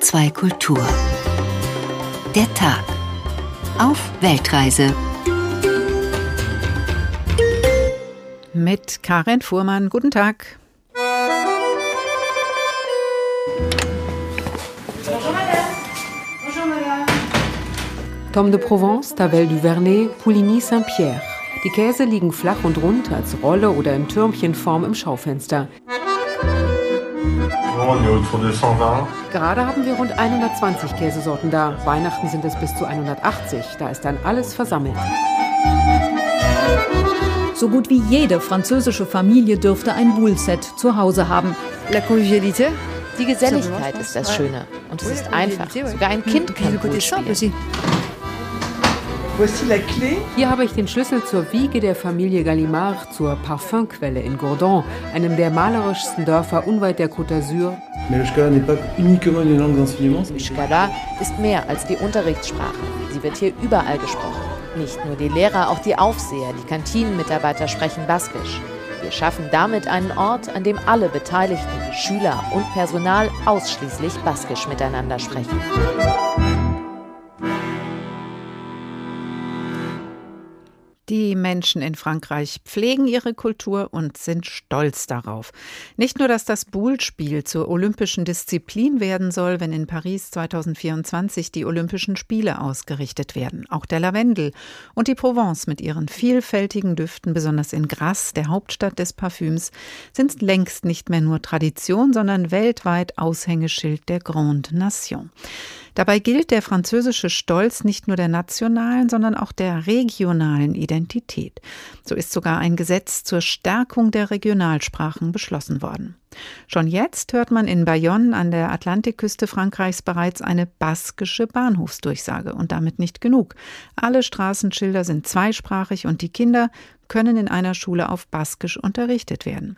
HR2 Kultur. Der Tag. Auf Weltreise. Mit Karin Fuhrmann. Guten Tag. Tom de Provence, Tavel du Vernet, Pouligny Saint-Pierre. Die Käse liegen flach und rund als Rolle oder in Türmchenform im Schaufenster. Gerade haben wir rund 120 Käsesorten da. Weihnachten sind es bis zu 180. Da ist dann alles versammelt. So gut wie jede französische Familie dürfte ein Boule-Set zu Hause haben. La convivialité. Die Geselligkeit ist das Schöne. Und es ist einfach. Sogar ein Kind kann Boule spielen. Hier habe ich den Schlüssel zur Wiege der Familie Gallimard, zur Parfumquelle in Gourdon, einem der malerischsten Dörfer unweit der Côte d'Azur. Mishkala ist mehr als die Unterrichtssprache. Sie wird hier überall gesprochen. Nicht nur die Lehrer, auch die Aufseher, die Kantinenmitarbeiter sprechen Baskisch. Wir schaffen damit einen Ort, an dem alle Beteiligten, Schüler und Personal ausschließlich Baskisch miteinander sprechen. Die Menschen in Frankreich pflegen ihre Kultur und sind stolz darauf. Nicht nur, dass das Boule-Spiel zur olympischen Disziplin werden soll, wenn in Paris 2024 die Olympischen Spiele ausgerichtet werden. Auch der Lavendel und die Provence mit ihren vielfältigen Düften, besonders in Grasse, der Hauptstadt des Parfüms, sind längst nicht mehr nur Tradition, sondern weltweit Aushängeschild der Grande Nation. Dabei gilt der französische Stolz nicht nur der nationalen, sondern auch der regionalen Identität. So ist sogar ein Gesetz zur Stärkung der Regionalsprachen beschlossen worden. Schon jetzt hört man in Bayonne an der Atlantikküste Frankreichs bereits eine baskische Bahnhofsdurchsage und damit nicht genug. Alle Straßenschilder sind zweisprachig und die Kinder können in einer Schule auf Baskisch unterrichtet werden.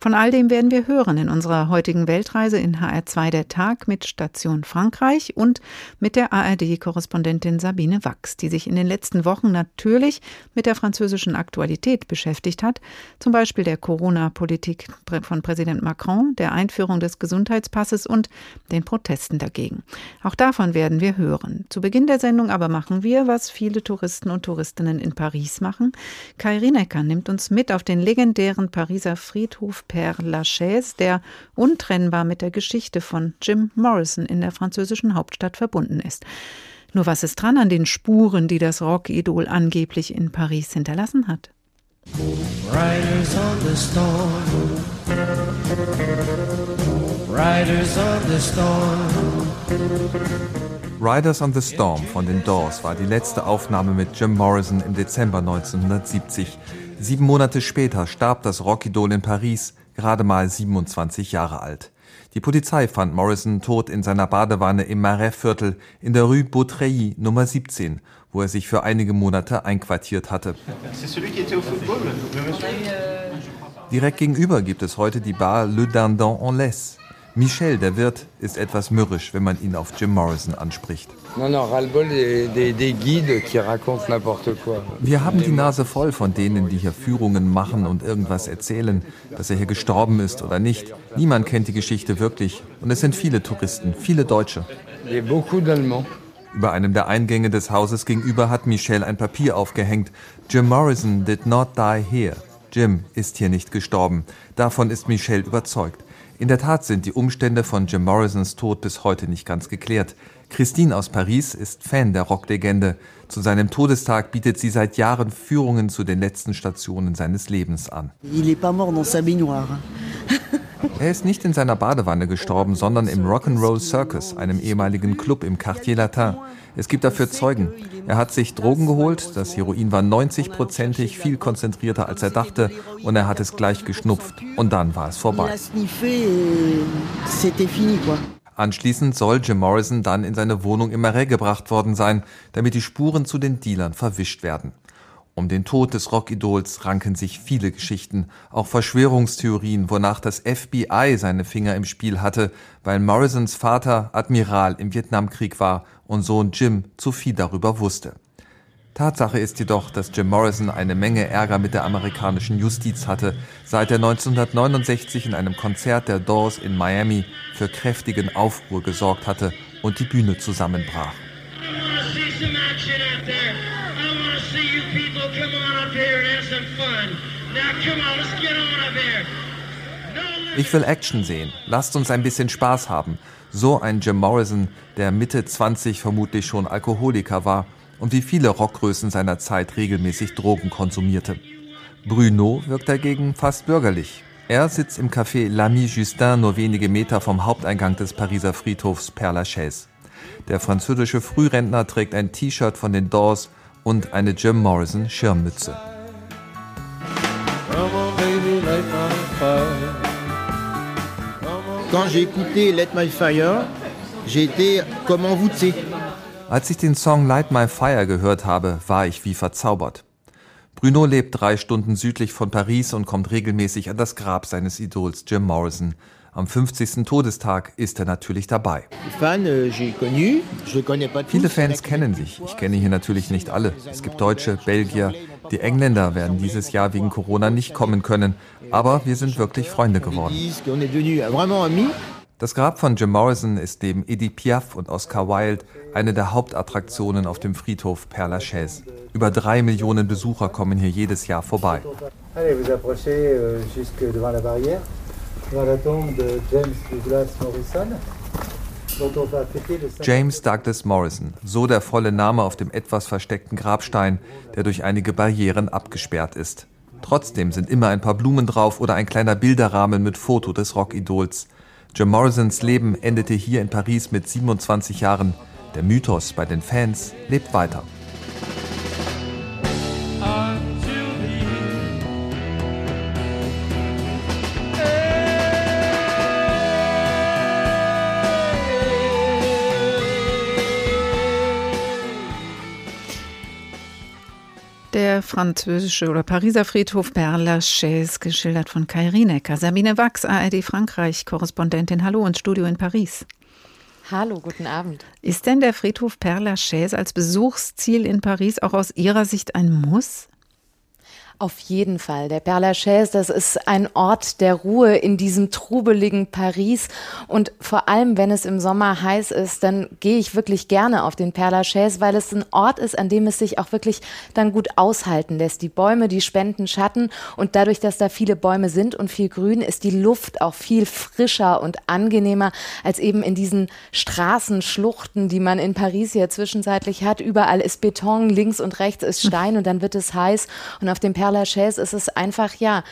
Von all dem werden wir hören in unserer heutigen Weltreise in HR2 der Tag mit Station Frankreich und mit der ARD-Korrespondentin Sabine Wachs, die sich in den letzten Wochen natürlich mit der französischen Aktualität beschäftigt hat, zum Beispiel der Corona-Politik von Präsident Macron, der Einführung des Gesundheitspasses und den Protesten dagegen. Auch davon werden wir hören. Zu Beginn der Sendung aber machen wir, was viele Touristen und Touristinnen in Paris machen. Kairin Lineker nimmt uns mit auf den legendären Pariser Friedhof Père Lachaise, der untrennbar mit der Geschichte von Jim Morrison in der französischen Hauptstadt verbunden ist. Nur was ist dran an den Spuren, die das Rockidol angeblich in Paris hinterlassen hat? Riders on the storm. Riders on the storm. Riders on the Storm von den Doors war die letzte Aufnahme mit Jim Morrison im Dezember 1970. Sieben Monate später starb das Rockidol in Paris, gerade mal 27 Jahre alt. Die Polizei fand Morrison tot in seiner Badewanne im Marais-Viertel in der Rue Beautreilly Nummer 17, wo er sich für einige Monate einquartiert hatte. Direkt gegenüber gibt es heute die Bar Le Dindon en Laisse. Michel, der Wirt, ist etwas mürrisch, wenn man ihn auf Jim Morrison anspricht. Wir haben die Nase voll von denen, die hier Führungen machen und irgendwas erzählen, dass er hier gestorben ist oder nicht. Niemand kennt die Geschichte wirklich. Und es sind viele Touristen, viele Deutsche. Über einem der Eingänge des Hauses gegenüber hat Michel ein Papier aufgehängt. Jim Morrison did not die here. Jim ist hier nicht gestorben. Davon ist Michel überzeugt. In der Tat sind die Umstände von Jim Morrisons Tod bis heute nicht ganz geklärt. Christine aus Paris ist Fan der Rocklegende. Zu seinem Todestag bietet sie seit Jahren Führungen zu den letzten Stationen seines Lebens an. Er ist nicht in seiner Badewanne gestorben, sondern im Rock'n'Roll Circus, einem ehemaligen Club im Quartier Latin. Es gibt dafür Zeugen. Er hat sich Drogen geholt, das Heroin war 90-prozentig, viel konzentrierter als er dachte und er hat es gleich geschnupft und dann war es vorbei. Anschließend soll Jim Morrison dann in seine Wohnung im Marais gebracht worden sein, damit die Spuren zu den Dealern verwischt werden. Um den Tod des Rockidols ranken sich viele Geschichten, auch Verschwörungstheorien, wonach das FBI seine Finger im Spiel hatte, weil Morrisons Vater Admiral im Vietnamkrieg war und Sohn Jim zu viel darüber wusste. Tatsache ist jedoch, dass Jim Morrison eine Menge Ärger mit der amerikanischen Justiz hatte, seit er 1969 in einem Konzert der Doors in Miami für kräftigen Aufruhr gesorgt hatte und die Bühne zusammenbrach. Ich will Action sehen. Lasst uns ein bisschen Spaß haben. So ein Jim Morrison, der Mitte 20 vermutlich schon Alkoholiker war und wie viele Rockgrößen seiner Zeit regelmäßig Drogen konsumierte. Bruno wirkt dagegen fast bürgerlich. Er sitzt im Café L'Ami Justin nur wenige Meter vom Haupteingang des Pariser Friedhofs Père Lachaise. Der französische Frührentner trägt ein T-Shirt von den Doors und eine Jim Morrison Schirmmütze. Als ich den Song Light My Fire gehört habe, war ich wie verzaubert. Bruno lebt drei Stunden südlich von Paris und kommt regelmäßig an das Grab seines Idols Jim Morrison. Am 50. Todestag ist er natürlich dabei. Euh, Viele Fans kennen sich. Ich kenne hier natürlich nicht alle. Es gibt Deutsche, Belgier. Die Engländer werden dieses Jahr wegen Corona nicht kommen können. Aber wir sind wirklich Freunde geworden. Das Grab von Jim Morrison ist neben Edith Piaf und Oscar Wilde eine der Hauptattraktionen auf dem Friedhof Père Lachaise. Über drei Millionen Besucher kommen hier jedes Jahr vorbei. Allez, vous approchez euh, jusque devant la barrière James Douglas Morrison. So der volle Name auf dem etwas versteckten Grabstein, der durch einige Barrieren abgesperrt ist. Trotzdem sind immer ein paar Blumen drauf oder ein kleiner Bilderrahmen mit Foto des Rockidols. Jim Morrisons Leben endete hier in Paris mit 27 Jahren. Der Mythos bei den Fans lebt weiter. Französische oder Pariser Friedhof Père Lachaise, geschildert von Kai Rienecker. Sabine Wachs, ARD Frankreich, Korrespondentin. Hallo ins Studio in Paris. Hallo, guten Abend. Ist denn der Friedhof Père Lachaise als Besuchsziel in Paris auch aus Ihrer Sicht ein Muss? Auf jeden Fall. Der Père Lachaise, das ist ein Ort der Ruhe in diesem trubeligen Paris. Und vor allem, wenn es im Sommer heiß ist, dann gehe ich wirklich gerne auf den Père Lachaise, weil es ein Ort ist, an dem es sich auch wirklich dann gut aushalten lässt. Die Bäume, die spenden Schatten. Und dadurch, dass da viele Bäume sind und viel Grün, ist die Luft auch viel frischer und angenehmer als eben in diesen Straßenschluchten, die man in Paris ja zwischenzeitlich hat. Überall ist Beton, links und rechts ist Stein und dann wird es heiß. Und auf dem Père Lachaise ist es einfach, ja,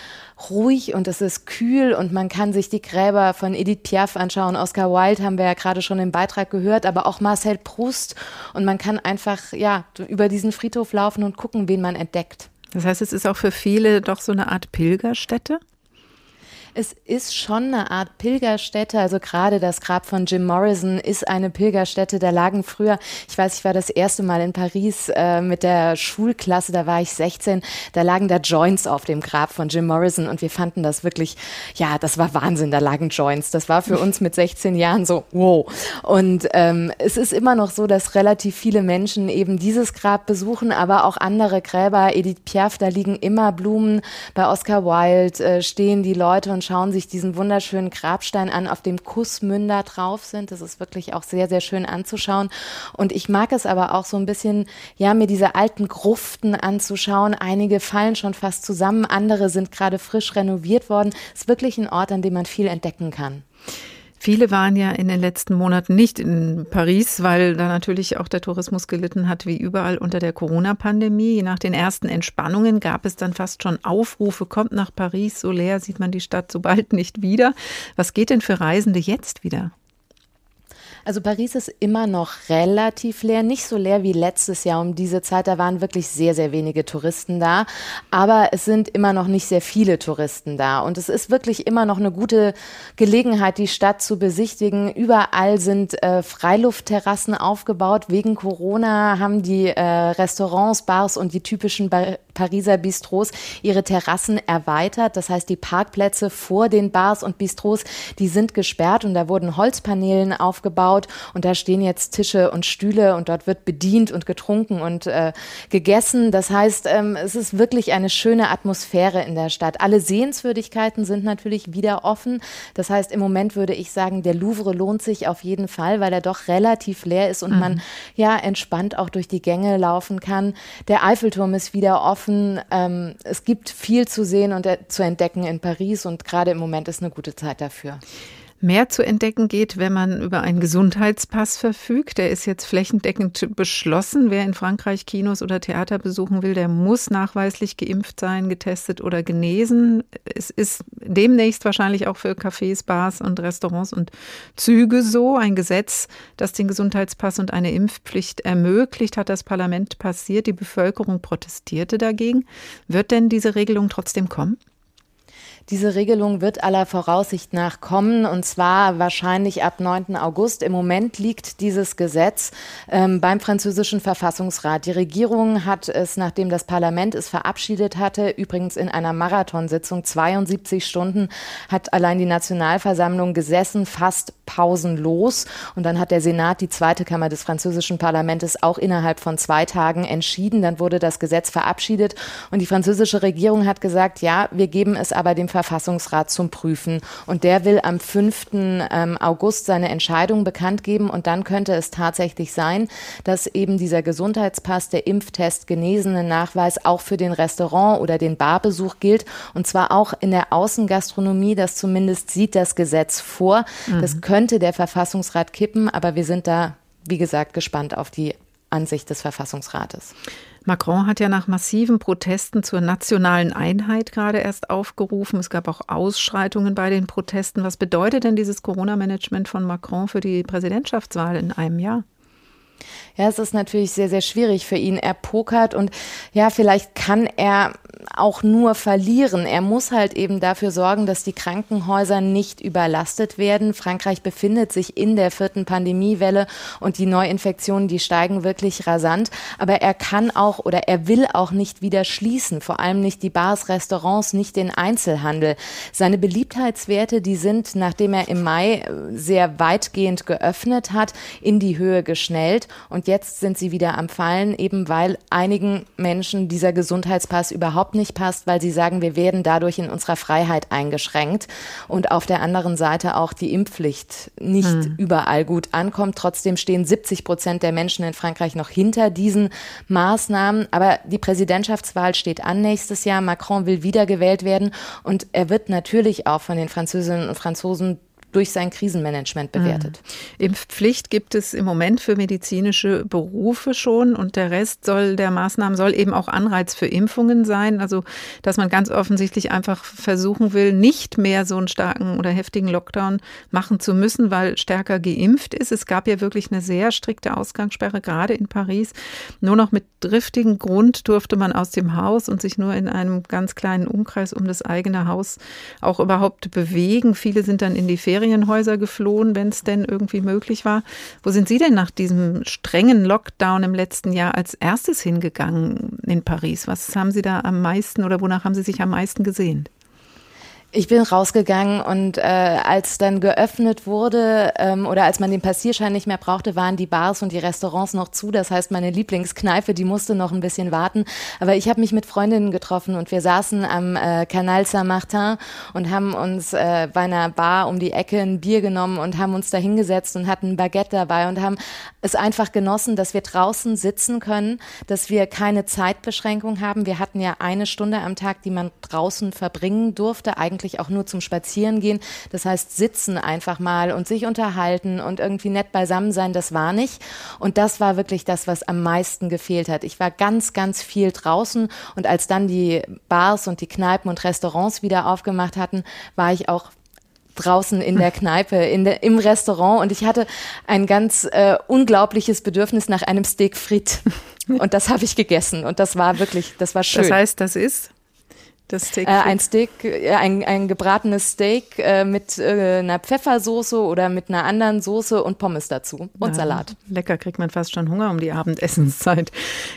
ruhig und es ist kühl und man kann sich die Gräber von Edith Piaf anschauen. Oscar Wilde haben wir ja gerade schon im Beitrag gehört, aber auch Marcel Proust. Und man kann einfach, ja, über diesen Friedhof laufen und gucken, wen man entdeckt. Das heißt, es ist auch für viele doch so eine Art Pilgerstätte? Es ist schon eine Art Pilgerstätte. Also gerade das Grab von Jim Morrison ist eine Pilgerstätte. Da lagen früher, ich weiß, ich war das erste Mal in Paris äh, mit der Schulklasse, da war ich 16, da lagen da Joints auf dem Grab von Jim Morrison und wir fanden das wirklich, ja, das war Wahnsinn, da lagen Joints. Das war für uns mit 16 Jahren so, wow. Und ähm, es ist immer noch so, dass relativ viele Menschen eben dieses Grab besuchen, aber auch andere Gräber. Edith Piaf, da liegen immer Blumen. Bei Oscar Wilde äh, stehen die Leute und und schauen sich diesen wunderschönen Grabstein an, auf dem Kussmünder drauf sind. Das ist wirklich auch sehr, sehr schön anzuschauen. Und ich mag es aber auch so ein bisschen, ja, mir diese alten Gruften anzuschauen. Einige fallen schon fast zusammen, andere sind gerade frisch renoviert worden. Es ist wirklich ein Ort, an dem man viel entdecken kann. Viele waren ja in den letzten Monaten nicht in Paris, weil da natürlich auch der Tourismus gelitten hat, wie überall unter der Corona-Pandemie. Nach den ersten Entspannungen gab es dann fast schon Aufrufe, kommt nach Paris, so leer sieht man die Stadt so bald nicht wieder. Was geht denn für Reisende jetzt wieder? Also Paris ist immer noch relativ leer, nicht so leer wie letztes Jahr um diese Zeit. Da waren wirklich sehr, sehr wenige Touristen da. Aber es sind immer noch nicht sehr viele Touristen da. Und es ist wirklich immer noch eine gute Gelegenheit, die Stadt zu besichtigen. Überall sind äh, Freiluftterrassen aufgebaut. Wegen Corona haben die äh, Restaurants, Bars und die typischen Bar Pariser Bistros ihre Terrassen erweitert. Das heißt, die Parkplätze vor den Bars und Bistros, die sind gesperrt und da wurden Holzpaneelen aufgebaut umgebaut und da stehen jetzt Tische und Stühle und dort wird bedient und getrunken und äh, gegessen. Das heißt, ähm, es ist wirklich eine schöne Atmosphäre in der Stadt. Alle Sehenswürdigkeiten sind natürlich wieder offen. Das heißt, im Moment würde ich sagen, der Louvre lohnt sich auf jeden Fall, weil er doch relativ leer ist und mhm. man ja entspannt auch durch die Gänge laufen kann. Der Eiffelturm ist wieder offen. Ähm, es gibt viel zu sehen und äh, zu entdecken in Paris und gerade im Moment ist eine gute Zeit dafür mehr zu entdecken geht, wenn man über einen Gesundheitspass verfügt. Der ist jetzt flächendeckend beschlossen. Wer in Frankreich Kinos oder Theater besuchen will, der muss nachweislich geimpft sein, getestet oder genesen. Es ist demnächst wahrscheinlich auch für Cafés, Bars und Restaurants und Züge so. Ein Gesetz, das den Gesundheitspass und eine Impfpflicht ermöglicht, hat das Parlament passiert. Die Bevölkerung protestierte dagegen. Wird denn diese Regelung trotzdem kommen? Diese Regelung wird aller Voraussicht nach kommen und zwar wahrscheinlich ab 9. August. Im Moment liegt dieses Gesetz ähm, beim französischen Verfassungsrat. Die Regierung hat es, nachdem das Parlament es verabschiedet hatte, übrigens in einer Marathonsitzung, 72 Stunden, hat allein die Nationalversammlung gesessen, fast pausenlos. Und dann hat der Senat, die zweite Kammer des französischen Parlaments, auch innerhalb von zwei Tagen entschieden. Dann wurde das Gesetz verabschiedet und die französische Regierung hat gesagt, ja, wir geben es aber dem Verfassungsrat zum Prüfen. Und der will am 5. Ähm, August seine Entscheidung bekannt geben. Und dann könnte es tatsächlich sein, dass eben dieser Gesundheitspass, der Impftest, genesene Nachweis auch für den Restaurant- oder den Barbesuch gilt. Und zwar auch in der Außengastronomie. Das zumindest sieht das Gesetz vor. Mhm. Das könnte der Verfassungsrat kippen. Aber wir sind da, wie gesagt, gespannt auf die Ansicht des Verfassungsrates. Macron hat ja nach massiven Protesten zur nationalen Einheit gerade erst aufgerufen. Es gab auch Ausschreitungen bei den Protesten. Was bedeutet denn dieses Corona-Management von Macron für die Präsidentschaftswahl in einem Jahr? Ja, es ist natürlich sehr, sehr schwierig für ihn. Er pokert und ja, vielleicht kann er auch nur verlieren. Er muss halt eben dafür sorgen, dass die Krankenhäuser nicht überlastet werden. Frankreich befindet sich in der vierten Pandemiewelle und die Neuinfektionen, die steigen wirklich rasant. Aber er kann auch oder er will auch nicht wieder schließen, vor allem nicht die Bars, Restaurants, nicht den Einzelhandel. Seine Beliebtheitswerte, die sind, nachdem er im Mai sehr weitgehend geöffnet hat, in die Höhe geschnellt. Und jetzt sind sie wieder am Fallen, eben weil einigen Menschen dieser Gesundheitspass überhaupt nicht passt, weil sie sagen, wir werden dadurch in unserer Freiheit eingeschränkt. Und auf der anderen Seite auch die Impfpflicht nicht hm. überall gut ankommt. Trotzdem stehen 70 Prozent der Menschen in Frankreich noch hinter diesen Maßnahmen. Aber die Präsidentschaftswahl steht an nächstes Jahr. Macron will wiedergewählt werden und er wird natürlich auch von den Französinnen und Franzosen durch sein Krisenmanagement bewertet. Mhm. Impfpflicht gibt es im Moment für medizinische Berufe schon und der Rest soll der Maßnahmen soll eben auch Anreiz für Impfungen sein. Also, dass man ganz offensichtlich einfach versuchen will, nicht mehr so einen starken oder heftigen Lockdown machen zu müssen, weil stärker geimpft ist. Es gab ja wirklich eine sehr strikte Ausgangssperre, gerade in Paris. Nur noch mit driftigem Grund durfte man aus dem Haus und sich nur in einem ganz kleinen Umkreis um das eigene Haus auch überhaupt bewegen. Viele sind dann in die Ferien Ferienhäuser geflohen, wenn es denn irgendwie möglich war. Wo sind Sie denn nach diesem strengen Lockdown im letzten Jahr als erstes hingegangen in Paris? Was haben Sie da am meisten oder wonach haben Sie sich am meisten gesehnt? Ich bin rausgegangen und äh, als dann geöffnet wurde ähm, oder als man den Passierschein nicht mehr brauchte, waren die Bars und die Restaurants noch zu. Das heißt, meine Lieblingskneipe, die musste noch ein bisschen warten. Aber ich habe mich mit Freundinnen getroffen und wir saßen am äh, Canal Saint-Martin und haben uns äh, bei einer Bar um die Ecke ein Bier genommen und haben uns da hingesetzt und hatten ein Baguette dabei und haben es einfach genossen, dass wir draußen sitzen können, dass wir keine Zeitbeschränkung haben. Wir hatten ja eine Stunde am Tag, die man draußen verbringen durfte. Eigentlich eigentlich auch nur zum Spazierengehen. Das heißt, sitzen einfach mal und sich unterhalten und irgendwie nett beisammen sein, das war nicht. Und das war wirklich das, was am meisten gefehlt hat. Ich war ganz, ganz viel draußen und als dann die Bars und die Kneipen und Restaurants wieder aufgemacht hatten, war ich auch draußen in der Kneipe, in der, im Restaurant und ich hatte ein ganz äh, unglaubliches Bedürfnis nach einem Steak frit. Und das habe ich gegessen und das war wirklich, das war schön. Das heißt, das ist? Das Steak äh, ein Steak, äh, ein, ein gebratenes Steak äh, mit äh, einer Pfeffersoße oder mit einer anderen Soße und Pommes dazu und ja, Salat. Lecker, kriegt man fast schon Hunger um die Abendessenszeit.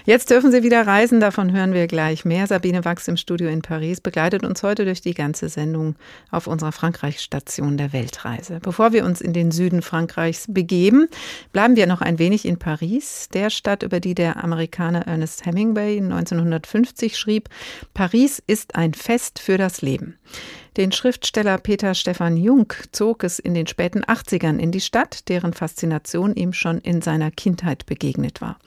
Jetzt dürfen Sie wieder reisen, davon hören wir gleich mehr. Sabine Wachs im Studio in Paris begleitet uns heute durch die ganze Sendung auf unserer Frankreich-Station der Weltreise. Bevor wir uns in den Süden Frankreichs begeben, bleiben wir noch ein wenig in Paris, der Stadt, über die der Amerikaner Ernest Hemingway 1950 schrieb, Paris ist ein Fest für das Leben. Den Schriftsteller Peter Stefan Jung zog es in den späten 80ern in die Stadt, deren Faszination ihm schon in seiner Kindheit begegnet war.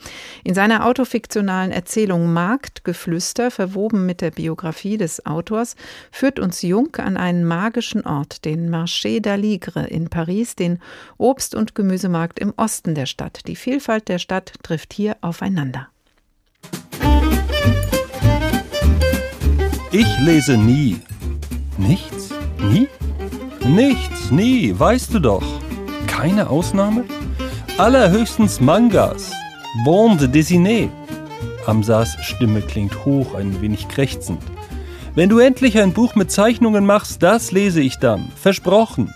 In seiner autofiktionalen Erzählung Marktgeflüster, verwoben mit der Biografie des Autors, führt uns Jung an einen magischen Ort, den Marché d'Aligre in Paris, den Obst- und Gemüsemarkt im Osten der Stadt. Die Vielfalt der Stadt trifft hier aufeinander. Ich lese nie. Nichts? Nie? Nichts, nie, weißt du doch. Keine Ausnahme? Allerhöchstens Mangas. Bande dessinée. Amsas Stimme klingt hoch, ein wenig krächzend. Wenn du endlich ein Buch mit Zeichnungen machst, das lese ich dann. Versprochen.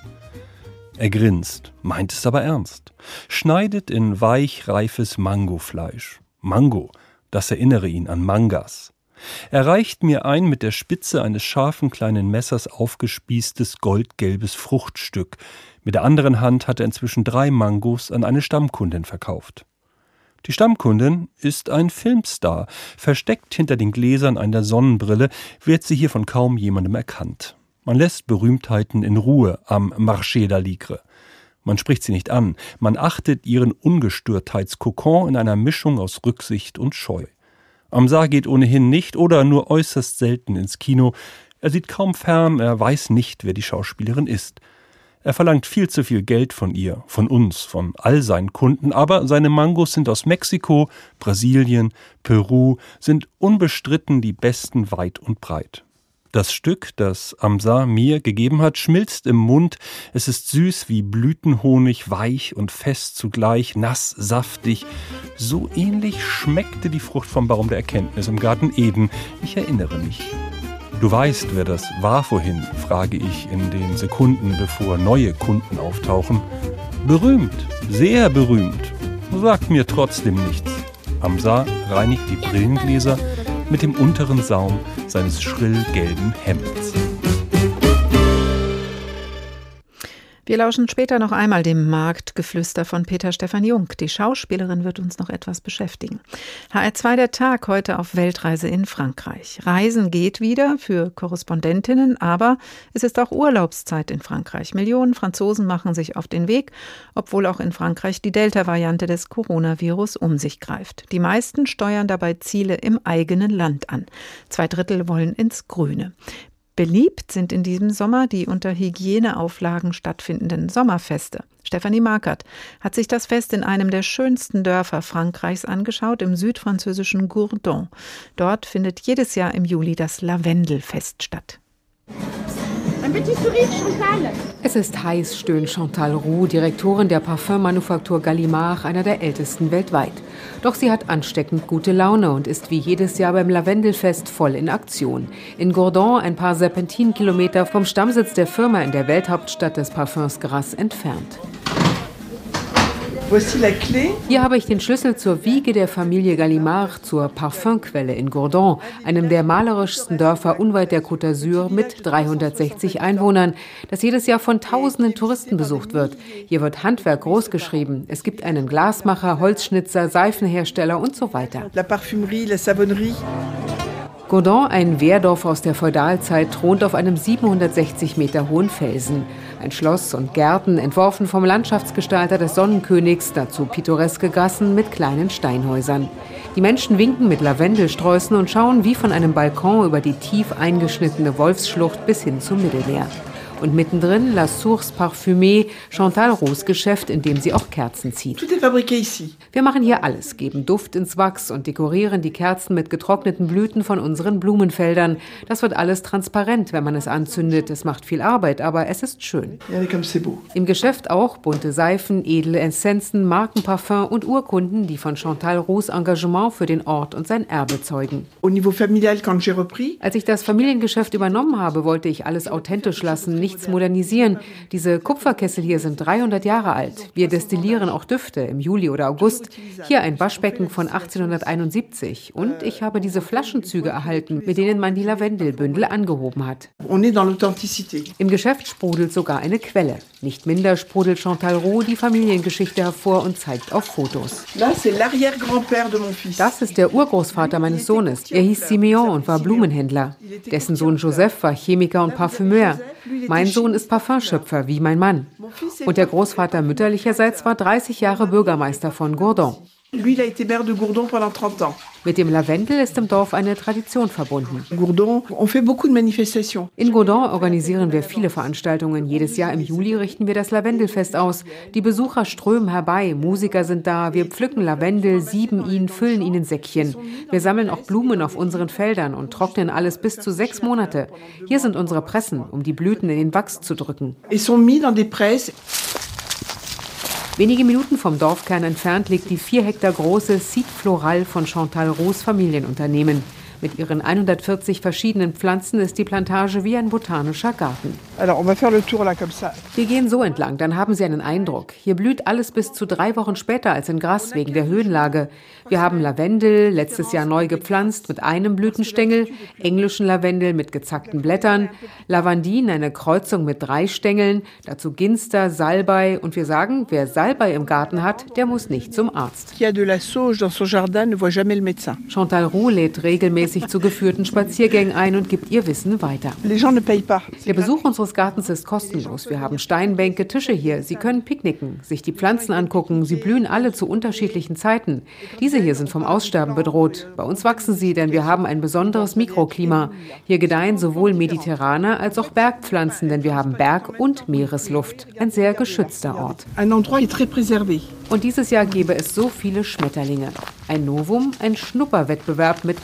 Er grinst, meint es aber ernst. Schneidet in weich reifes Mangofleisch. Mango, das erinnere ihn an Mangas. Er reicht mir ein mit der Spitze eines scharfen kleinen Messers aufgespießtes goldgelbes Fruchtstück. Mit der anderen Hand hat er inzwischen drei Mangos an eine Stammkundin verkauft. Die Stammkundin ist ein Filmstar. Versteckt hinter den Gläsern einer Sonnenbrille wird sie hier von kaum jemandem erkannt. Man lässt Berühmtheiten in Ruhe am Marché d'Aligre. Man spricht sie nicht an, man achtet ihren Ungestörtheitskokon in einer Mischung aus Rücksicht und Scheu. Amsar geht ohnehin nicht oder nur äußerst selten ins Kino. Er sieht kaum fern, er weiß nicht, wer die Schauspielerin ist. Er verlangt viel zu viel Geld von ihr, von uns, von all seinen Kunden, aber seine Mangos sind aus Mexiko, Brasilien, Peru, sind unbestritten die besten weit und breit. Das Stück, das Amsa mir gegeben hat, schmilzt im Mund. Es ist süß wie Blütenhonig, weich und fest zugleich, nass, saftig. So ähnlich schmeckte die Frucht vom Baum der Erkenntnis im Garten Eden. Ich erinnere mich. Du weißt, wer das war vorhin, frage ich in den Sekunden, bevor neue Kunden auftauchen. Berühmt, sehr berühmt. Sagt mir trotzdem nichts. Amsa reinigt die Brillengläser mit dem unteren Saum seines schrill gelben Hemds. Wir lauschen später noch einmal dem Marktgeflüster von Peter Stefan Jung. Die Schauspielerin wird uns noch etwas beschäftigen. HR2 der Tag heute auf Weltreise in Frankreich. Reisen geht wieder für Korrespondentinnen, aber es ist auch Urlaubszeit in Frankreich. Millionen Franzosen machen sich auf den Weg, obwohl auch in Frankreich die Delta-Variante des Coronavirus um sich greift. Die meisten steuern dabei Ziele im eigenen Land an. Zwei Drittel wollen ins Grüne. Beliebt sind in diesem Sommer die unter Hygieneauflagen stattfindenden Sommerfeste. Stefanie Markert hat sich das Fest in einem der schönsten Dörfer Frankreichs angeschaut, im südfranzösischen Gourdon. Dort findet jedes Jahr im Juli das Lavendelfest statt. Es ist heiß, stöhnt Chantal Roux, Direktorin der Parfümmanufaktur Gallimard, einer der ältesten weltweit. Doch sie hat ansteckend gute Laune und ist wie jedes Jahr beim Lavendelfest voll in Aktion. In Gourdon, ein paar Serpentinkilometer vom Stammsitz der Firma in der Welthauptstadt des Parfüms Grasse entfernt. Hier habe ich den Schlüssel zur Wiege der Familie Gallimard, zur Parfumquelle in Gourdon, einem der malerischsten Dörfer unweit der Côte d'Azur mit 360 Einwohnern, das jedes Jahr von tausenden Touristen besucht wird. Hier wird Handwerk großgeschrieben. Es gibt einen Glasmacher, Holzschnitzer, Seifenhersteller und so weiter. La Parfumerie, la Savonnerie. Gourdon, ein Wehrdorf aus der Feudalzeit, thront auf einem 760 Meter hohen Felsen. Ein Schloss und Gärten, entworfen vom Landschaftsgestalter des Sonnenkönigs, dazu pittoreske Gassen mit kleinen Steinhäusern. Die Menschen winken mit Lavendelsträußen und schauen wie von einem Balkon über die tief eingeschnittene Wolfsschlucht bis hin zum Mittelmeer. Und mittendrin La Source Parfumée, Chantal Rose Geschäft, in dem sie auch Kerzen zieht. Wir machen hier alles, geben Duft ins Wachs und dekorieren die Kerzen mit getrockneten Blüten von unseren Blumenfeldern. Das wird alles transparent, wenn man es anzündet. Es macht viel Arbeit, aber es ist schön. Im Geschäft auch bunte Seifen, edle Essenzen, Markenparfum und Urkunden, die von Chantal Rose Engagement für den Ort und sein Erbe zeugen. Als ich das Familiengeschäft übernommen habe, wollte ich alles authentisch lassen, nichts modernisieren. Diese Kupferkessel hier sind 300 Jahre alt. Wir destillieren auch Düfte im Juli oder August. Hier ein Waschbecken von 1871. Und ich habe diese Flaschenzüge erhalten, mit denen man die Lavendelbündel angehoben hat. Im Geschäft sprudelt sogar eine Quelle. Nicht minder sprudelt Chantal Roux die Familiengeschichte hervor und zeigt auf Fotos. Das ist der Urgroßvater meines Sohnes. Er hieß Simeon und war Blumenhändler. Dessen Sohn Joseph war Chemiker und Parfümeur. Mein Sohn ist Parfumschöpfer, wie mein Mann. Und der Großvater mütterlicherseits war 30 Jahre Bürgermeister von Gourdon. Lui, il a été maire de Gourdon pendant 30 ans. Mit dem Lavendel ist im Dorf eine Tradition verbunden. Gourdon, on fait beaucoup de manifestations. In Gourdon organisieren wir viele Veranstaltungen. Jedes Jahr im Juli richten wir das Lavendelfest aus. Die Besucher strömen herbei, Musiker sind da, wir pflücken Lavendel, sieben ihn, füllen ihn in Säckchen. Wir sammeln auch Blumen auf unseren Feldern und trocknen alles bis zu sechs Monate. Hier sind unsere Pressen, um die Blüten in den Wachs zu drücken. Ils sont mis dans des presses. Wenige Minuten vom Dorfkern entfernt liegt die vier Hektar große Cite Floral von Chantal Roos Familienunternehmen. Mit ihren 140 verschiedenen Pflanzen ist die Plantage wie ein botanischer Garten. Wir gehen so entlang, dann haben Sie einen Eindruck. Hier blüht alles bis zu drei Wochen später als in Gras wegen der Höhenlage. Wir haben Lavendel, letztes Jahr neu gepflanzt mit einem Blütenstängel, englischen Lavendel mit gezackten Blättern, Lavandin, eine Kreuzung mit drei Stängeln, dazu Ginster, Salbei und wir sagen, wer Salbei im Garten hat, der muss nicht zum Arzt. Chantal Roux lädt regelmäßig regelmäßig zu geführten Spaziergängen ein und gibt ihr Wissen weiter. Der Besuch unseres Gartens ist kostenlos. Wir haben Steinbänke, Tische hier. Sie können picknicken, sich die Pflanzen angucken. Sie blühen alle zu unterschiedlichen Zeiten. Diese hier sind vom Aussterben bedroht. Bei uns wachsen sie, denn wir haben ein besonderes Mikroklima. Hier gedeihen sowohl mediterrane als auch Bergpflanzen, denn wir haben Berg- und Meeresluft. Ein sehr geschützter Ort. Und dieses Jahr gäbe es so viele Schmetterlinge. Ein Novum, ein Schnupperwettbewerb mit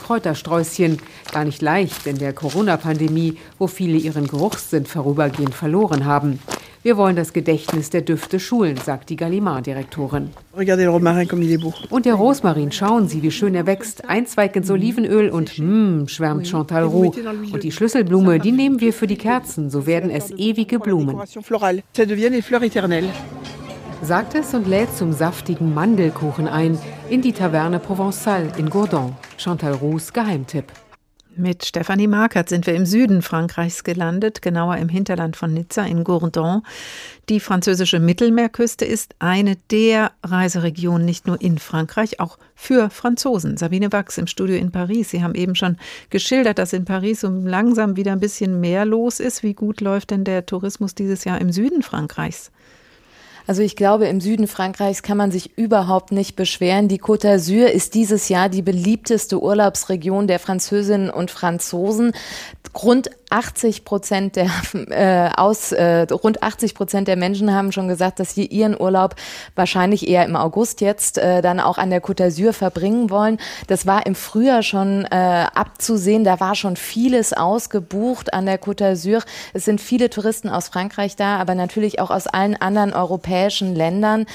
Kräutersträußchen. Gar nicht leicht in der Corona-Pandemie, wo viele ihren Geruchssinn vorübergehend verloren haben. Wir wollen das Gedächtnis der Düfte schulen, sagt die Gallimard-Direktorin. Und der Rosmarin, schauen Sie, wie schön er wächst. Ein Zweig ins Olivenöl und mmm, schwärmt Chantal Roux. Und die Schlüsselblume, die nehmen wir für die Kerzen, so werden es ewige Blumen sagt es und lädt zum saftigen Mandelkuchen ein in die Taverne Provençal in Gourdon. Chantal Roux Geheimtipp. Mit Stefanie Markert sind wir im Süden Frankreichs gelandet, genauer im Hinterland von Nizza in Gourdon. Die französische Mittelmeerküste ist eine der Reiseregionen nicht nur in Frankreich, auch für Franzosen. Sabine Wachs im Studio in Paris. Sie haben eben schon geschildert, dass in Paris so langsam wieder ein bisschen mehr los ist. Wie gut läuft denn der Tourismus dieses Jahr im Süden Frankreichs? Also ich glaube, im Süden Frankreichs kann man sich überhaupt nicht beschweren. Die Côte d'Azur ist dieses Jahr die beliebteste Urlaubsregion der Französinnen und Franzosen. Rund 80 Prozent der äh, aus äh, rund 80 Prozent der Menschen haben schon gesagt, dass sie ihren Urlaub wahrscheinlich eher im August jetzt äh, dann auch an der Côte d'Azur verbringen wollen. Das war im Frühjahr schon äh, abzusehen. Da war schon vieles ausgebucht an der Côte d'Azur. Es sind viele Touristen aus Frankreich da, aber natürlich auch aus allen anderen europäischen Ländern.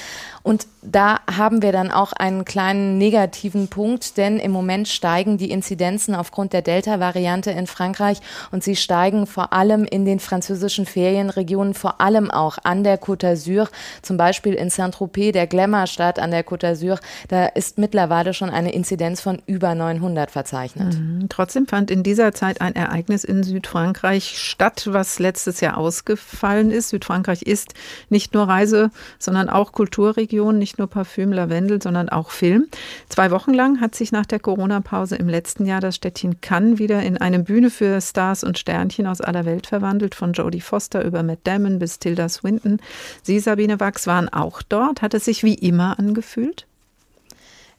Und da haben wir dann auch einen kleinen negativen Punkt, denn im Moment steigen die Inzidenzen aufgrund der Delta-Variante in Frankreich und sie steigen vor allem in den französischen Ferienregionen, vor allem auch an der Côte d'Azur, zum Beispiel in Saint-Tropez, der Glamour-Stadt an der Côte d'Azur. Da ist mittlerweile schon eine Inzidenz von über 900 verzeichnet. Mhm. Trotzdem fand in dieser Zeit ein Ereignis in Südfrankreich statt, was letztes Jahr ausgefallen ist. Südfrankreich ist nicht nur Reise, sondern auch Kulturregion. Region, nicht nur Parfüm, Lavendel, sondern auch Film. Zwei Wochen lang hat sich nach der Corona-Pause im letzten Jahr das Städtchen Cannes wieder in eine Bühne für Stars und Sternchen aus aller Welt verwandelt, von Jodie Foster über Matt Damon bis Tilda Swinton. Sie, Sabine Wachs, waren auch dort. Hat es sich wie immer angefühlt?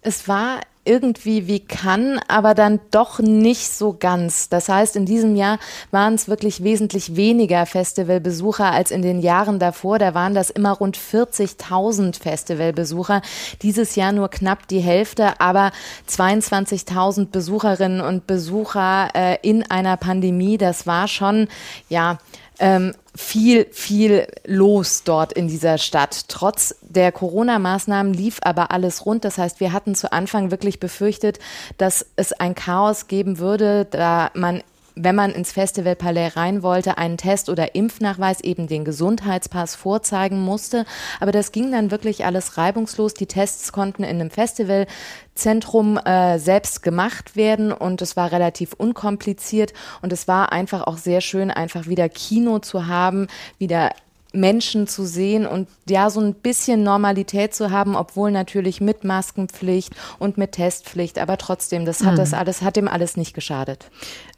Es war irgendwie wie kann, aber dann doch nicht so ganz. Das heißt, in diesem Jahr waren es wirklich wesentlich weniger Festivalbesucher als in den Jahren davor. Da waren das immer rund 40.000 Festivalbesucher. Dieses Jahr nur knapp die Hälfte, aber 22.000 Besucherinnen und Besucher äh, in einer Pandemie, das war schon, ja, ähm, viel, viel los dort in dieser Stadt. Trotz der Corona-Maßnahmen lief aber alles rund. Das heißt, wir hatten zu Anfang wirklich befürchtet, dass es ein Chaos geben würde, da man wenn man ins Festivalpalais rein wollte, einen Test oder Impfnachweis, eben den Gesundheitspass vorzeigen musste. Aber das ging dann wirklich alles reibungslos. Die Tests konnten in einem Festivalzentrum äh, selbst gemacht werden und es war relativ unkompliziert und es war einfach auch sehr schön, einfach wieder Kino zu haben, wieder Menschen zu sehen und ja, so ein bisschen Normalität zu haben, obwohl natürlich mit Maskenpflicht und mit Testpflicht, aber trotzdem, das hat mhm. das alles, hat dem alles nicht geschadet.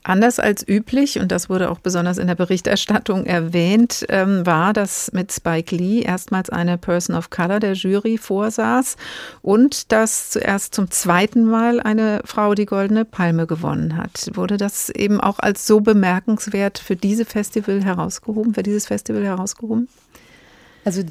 Anders als üblich, und das wurde auch besonders in der Berichterstattung erwähnt, ähm, war, dass mit Spike Lee erstmals eine Person of Color der Jury vorsaß und dass zuerst zum zweiten Mal eine Frau die Goldene Palme gewonnen hat. Wurde das eben auch als so bemerkenswert für diese Festival herausgehoben, für dieses Festival herausgehoben? Also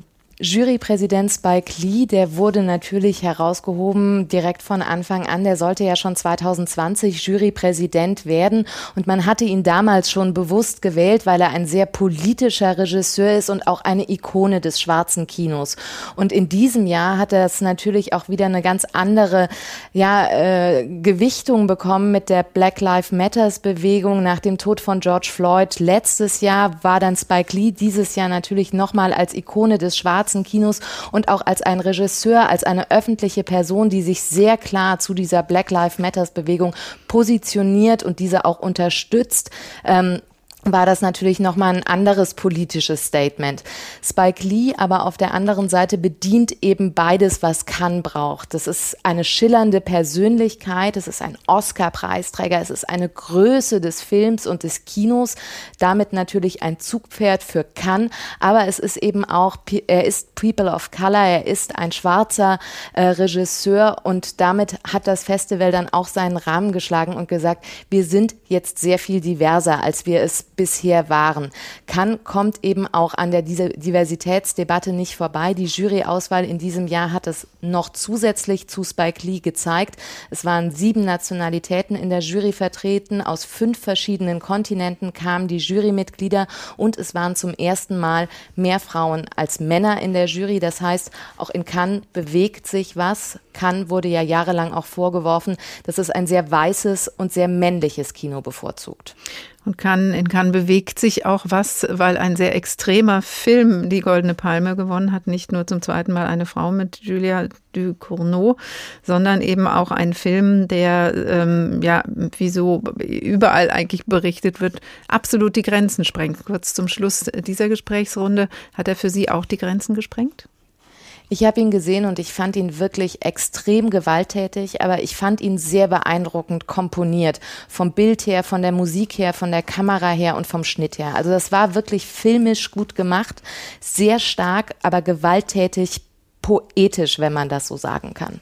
Jurypräsident Spike Lee, der wurde natürlich herausgehoben direkt von Anfang an. Der sollte ja schon 2020 Jurypräsident werden und man hatte ihn damals schon bewusst gewählt, weil er ein sehr politischer Regisseur ist und auch eine Ikone des schwarzen Kinos. Und in diesem Jahr hat er es natürlich auch wieder eine ganz andere ja, äh, Gewichtung bekommen mit der Black Lives Matters Bewegung nach dem Tod von George Floyd. Letztes Jahr war dann Spike Lee dieses Jahr natürlich nochmal als Ikone des schwarzen schwarzen Kinos und auch als ein Regisseur, als eine öffentliche Person, die sich sehr klar zu dieser Black Lives Matters Bewegung positioniert und diese auch unterstützt. Ähm, war das natürlich nochmal ein anderes politisches Statement. Spike Lee aber auf der anderen Seite bedient eben beides, was kann braucht. Das ist eine schillernde Persönlichkeit, es ist ein Oscar-Preisträger, es ist eine Größe des Films und des Kinos, damit natürlich ein Zugpferd für Cannes, aber es ist eben auch, er ist People of Color, er ist ein schwarzer äh, Regisseur und damit hat das Festival dann auch seinen Rahmen geschlagen und gesagt, wir sind jetzt sehr viel diverser, als wir es bisher waren. Kann kommt eben auch an der Diversitätsdebatte nicht vorbei. Die Juryauswahl in diesem Jahr hat es noch zusätzlich zu Spike Lee gezeigt. Es waren sieben Nationalitäten in der Jury vertreten. Aus fünf verschiedenen Kontinenten kamen die Jurymitglieder und es waren zum ersten Mal mehr Frauen als Männer in der Jury. Das heißt, auch in Cannes bewegt sich was. Cannes wurde ja jahrelang auch vorgeworfen, dass es ein sehr weißes und sehr männliches Kino bevorzugt. Und kann, in Cannes bewegt sich auch was, weil ein sehr extremer Film die Goldene Palme gewonnen hat. Nicht nur zum zweiten Mal eine Frau mit Julia Ducournau, sondern eben auch ein Film, der, ähm, ja, wie so überall eigentlich berichtet wird, absolut die Grenzen sprengt. Kurz zum Schluss dieser Gesprächsrunde, hat er für Sie auch die Grenzen gesprengt? Ich habe ihn gesehen und ich fand ihn wirklich extrem gewalttätig, aber ich fand ihn sehr beeindruckend komponiert. Vom Bild her, von der Musik her, von der Kamera her und vom Schnitt her. Also das war wirklich filmisch gut gemacht, sehr stark, aber gewalttätig, poetisch, wenn man das so sagen kann.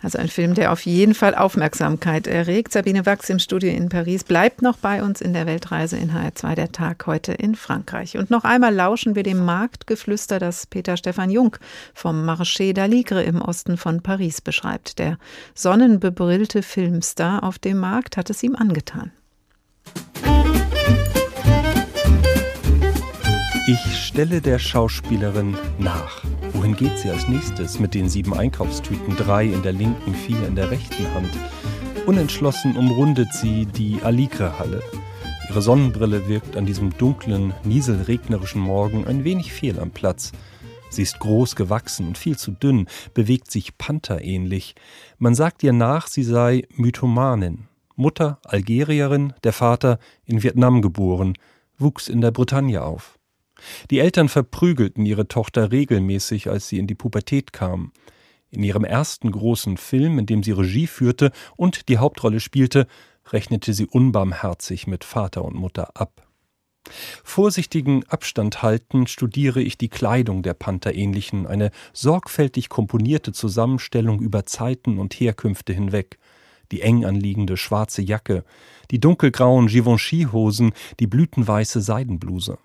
Also ein Film, der auf jeden Fall Aufmerksamkeit erregt. Sabine Wachs im Studio in Paris bleibt noch bei uns in der Weltreise in HR2 der Tag heute in Frankreich. Und noch einmal lauschen wir dem Marktgeflüster, das Peter Stefan Jung vom Marché d'Aligre im Osten von Paris beschreibt. Der sonnenbebrillte Filmstar auf dem Markt hat es ihm angetan. Ich stelle der Schauspielerin nach. Wohin geht sie als nächstes mit den sieben Einkaufstüten, drei in der linken, vier in der rechten Hand? Unentschlossen umrundet sie die Aligre-Halle. Ihre Sonnenbrille wirkt an diesem dunklen, nieselregnerischen Morgen ein wenig fehl am Platz. Sie ist groß gewachsen und viel zu dünn, bewegt sich pantherähnlich. Man sagt ihr nach, sie sei Mythomanin. Mutter Algerierin, der Vater in Vietnam geboren, wuchs in der Bretagne auf. Die Eltern verprügelten ihre Tochter regelmäßig, als sie in die Pubertät kam. In ihrem ersten großen Film, in dem sie Regie führte und die Hauptrolle spielte, rechnete sie unbarmherzig mit Vater und Mutter ab. Vorsichtigen Abstand haltend studiere ich die Kleidung der Panther-ähnlichen, eine sorgfältig komponierte Zusammenstellung über Zeiten und Herkünfte hinweg. Die eng anliegende schwarze Jacke, die dunkelgrauen Givenchy-Hosen, die blütenweiße Seidenbluse.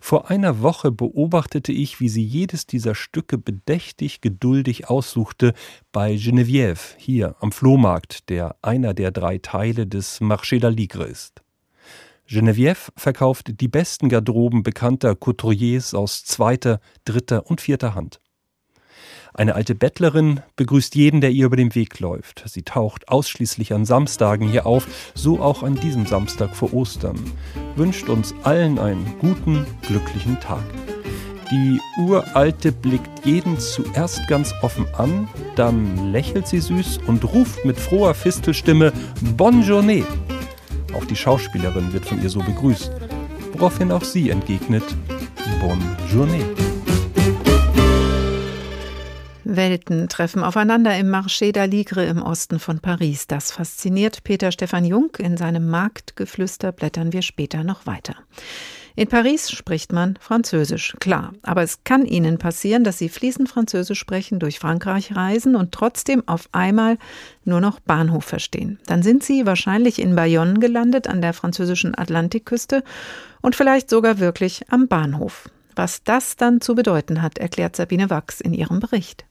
Vor einer Woche beobachtete ich, wie sie jedes dieser Stücke bedächtig geduldig aussuchte bei Geneviève, hier am Flohmarkt, der einer der drei Teile des Marché d'Aligre ist. Geneviève verkauft die besten Garderoben bekannter Couturiers aus zweiter, dritter und vierter Hand. Eine alte Bettlerin begrüßt jeden, der ihr über den Weg läuft. Sie taucht ausschließlich an Samstagen hier auf, so auch an diesem Samstag vor Ostern. Wünscht uns allen einen guten, glücklichen Tag. Die Uralte blickt jeden zuerst ganz offen an, dann lächelt sie süß und ruft mit froher Fistelstimme Bonne journée. Auch die Schauspielerin wird von ihr so begrüßt, woraufhin auch sie entgegnet Bonne journée. Welten treffen aufeinander im Marché d'Aligre im Osten von Paris. Das fasziniert Peter Stefan Jung. In seinem Marktgeflüster blättern wir später noch weiter. In Paris spricht man Französisch, klar. Aber es kann Ihnen passieren, dass Sie fließend Französisch sprechen, durch Frankreich reisen und trotzdem auf einmal nur noch Bahnhof verstehen. Dann sind Sie wahrscheinlich in Bayonne gelandet, an der französischen Atlantikküste und vielleicht sogar wirklich am Bahnhof. Was das dann zu bedeuten hat, erklärt Sabine Wachs in ihrem Bericht.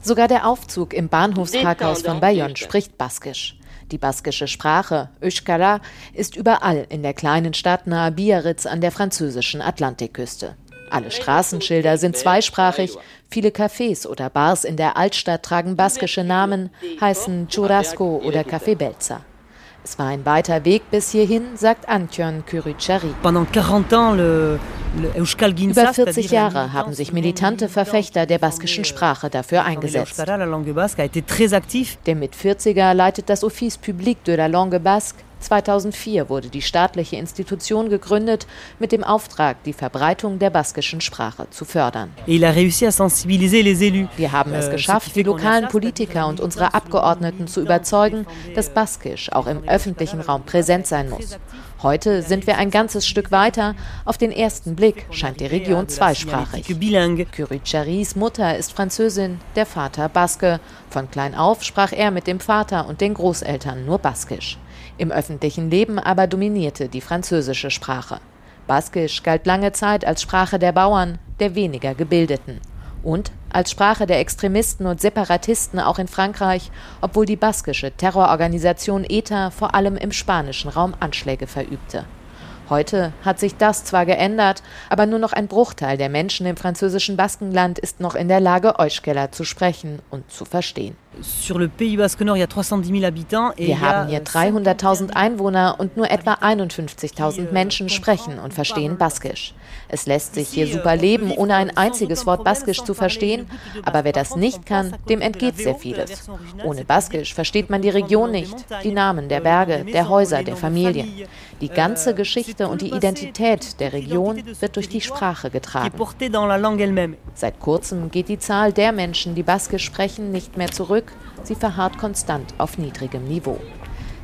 Sogar der Aufzug im Bahnhofsparkhaus von Bayonne spricht Baskisch. Die baskische Sprache, Euskara, ist überall in der kleinen Stadt nahe Biarritz an der französischen Atlantikküste. Alle Straßenschilder sind zweisprachig, viele Cafés oder Bars in der Altstadt tragen baskische Namen, heißen Churrasco oder Café Belza. Es war ein weiter Weg bis hierhin, sagt Antjon Kyrichari. Über 40 Jahre haben sich militante Verfechter der baskischen Sprache dafür eingesetzt. Der Mit-40er leitet das Office Public de la Langue Basque 2004 wurde die staatliche Institution gegründet mit dem Auftrag, die Verbreitung der baskischen Sprache zu fördern. Wir haben es euh, geschafft, die lokalen Politiker und unsere Abgeordneten zu überzeugen, dass Baskisch auch im öffentlichen Raum präsent sein muss. Heute sind wir ein ganzes Stück weiter. Auf den ersten Blick scheint die Region zweisprachig. Kyricharis Mutter ist Französin, der Vater Baske. Von klein auf sprach er mit dem Vater und den Großeltern nur Baskisch. Im öffentlichen Leben aber dominierte die französische Sprache. Baskisch galt lange Zeit als Sprache der Bauern, der weniger Gebildeten. Und als Sprache der Extremisten und Separatisten auch in Frankreich, obwohl die baskische Terrororganisation ETA vor allem im spanischen Raum Anschläge verübte. Heute hat sich das zwar geändert, aber nur noch ein Bruchteil der Menschen im französischen Baskenland ist noch in der Lage, Euskela zu sprechen und zu verstehen. Wir haben hier 300.000 Einwohner und nur etwa 51.000 Menschen sprechen und verstehen Baskisch. Es lässt sich hier super leben, ohne ein einziges Wort Baskisch zu verstehen, aber wer das nicht kann, dem entgeht sehr vieles. Ohne Baskisch versteht man die Region nicht, die Namen der Berge, der Häuser, der Familien. Die ganze Geschichte und die Identität der Region wird durch die Sprache getragen. Seit kurzem geht die Zahl der Menschen, die Baskisch sprechen, nicht mehr zurück, sie verharrt konstant auf niedrigem Niveau.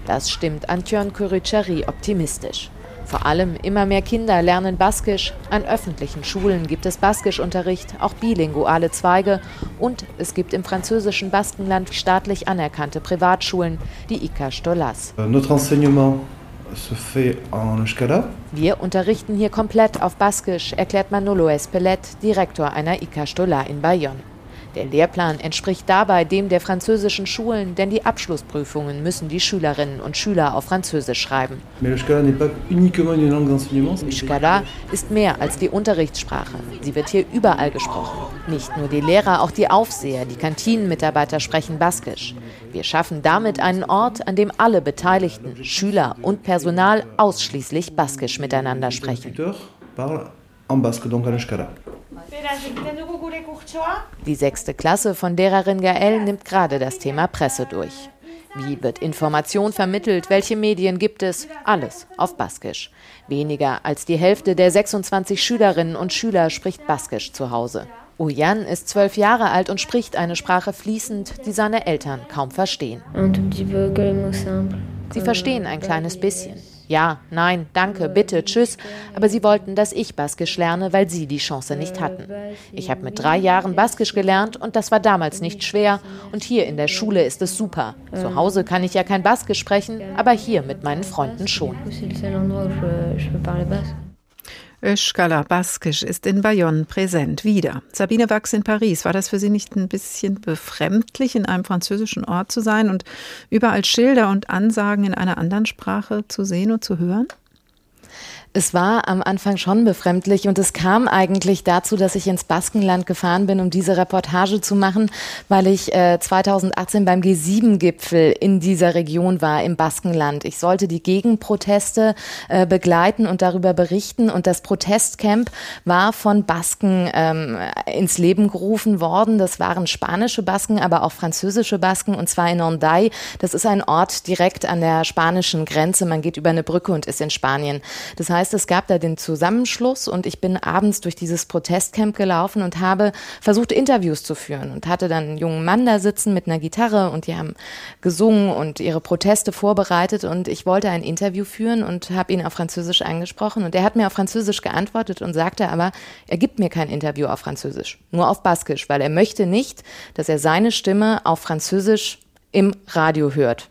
Das stimmt Antjon Kuruchari optimistisch. Vor allem immer mehr Kinder lernen Baskisch. An öffentlichen Schulen gibt es Baskischunterricht, auch bilinguale Zweige. Und es gibt im französischen Baskenland staatlich anerkannte Privatschulen, die ICA Stolas. Notre enseignement wir unterrichten hier komplett auf Baskisch, erklärt Manolo Espelet, Direktor einer ICA Stola in Bayonne. Der Lehrplan entspricht dabei dem der französischen Schulen, denn die Abschlussprüfungen müssen die Schülerinnen und Schüler auf Französisch schreiben. Euskara ist mehr als die Unterrichtssprache. Sie wird hier überall gesprochen. Nicht nur die Lehrer, auch die Aufseher, die Kantinenmitarbeiter sprechen Baskisch. Wir schaffen damit einen Ort, an dem alle Beteiligten, Schüler und Personal ausschließlich Baskisch miteinander sprechen. Die sechste Klasse von Lehrerin Gael nimmt gerade das Thema Presse durch. Wie wird Information vermittelt? Welche Medien gibt es? Alles auf Baskisch. Weniger als die Hälfte der 26 Schülerinnen und Schüler spricht Baskisch zu Hause. Uyan ist zwölf Jahre alt und spricht eine Sprache fließend, die seine Eltern kaum verstehen. Sie verstehen ein kleines bisschen. Ja, nein, danke, bitte, tschüss. Aber sie wollten, dass ich Baskisch lerne, weil sie die Chance nicht hatten. Ich habe mit drei Jahren Baskisch gelernt und das war damals nicht schwer. Und hier in der Schule ist es super. Zu Hause kann ich ja kein Baskisch sprechen, aber hier mit meinen Freunden schon. Öschkala Baskisch ist in Bayonne präsent. Wieder. Sabine Wachs in Paris. War das für Sie nicht ein bisschen befremdlich, in einem französischen Ort zu sein und überall Schilder und Ansagen in einer anderen Sprache zu sehen und zu hören? Es war am Anfang schon befremdlich und es kam eigentlich dazu, dass ich ins Baskenland gefahren bin, um diese Reportage zu machen, weil ich äh, 2018 beim G7-Gipfel in dieser Region war, im Baskenland. Ich sollte die Gegenproteste äh, begleiten und darüber berichten und das Protestcamp war von Basken ähm, ins Leben gerufen worden. Das waren spanische Basken, aber auch französische Basken und zwar in Onday. Das ist ein Ort direkt an der spanischen Grenze. Man geht über eine Brücke und ist in Spanien. Das heißt, heißt, es gab da den Zusammenschluss und ich bin abends durch dieses Protestcamp gelaufen und habe versucht, Interviews zu führen und hatte dann einen jungen Mann da sitzen mit einer Gitarre und die haben gesungen und ihre Proteste vorbereitet und ich wollte ein Interview führen und habe ihn auf Französisch angesprochen und er hat mir auf Französisch geantwortet und sagte aber, er gibt mir kein Interview auf Französisch, nur auf Baskisch, weil er möchte nicht, dass er seine Stimme auf Französisch im Radio hört.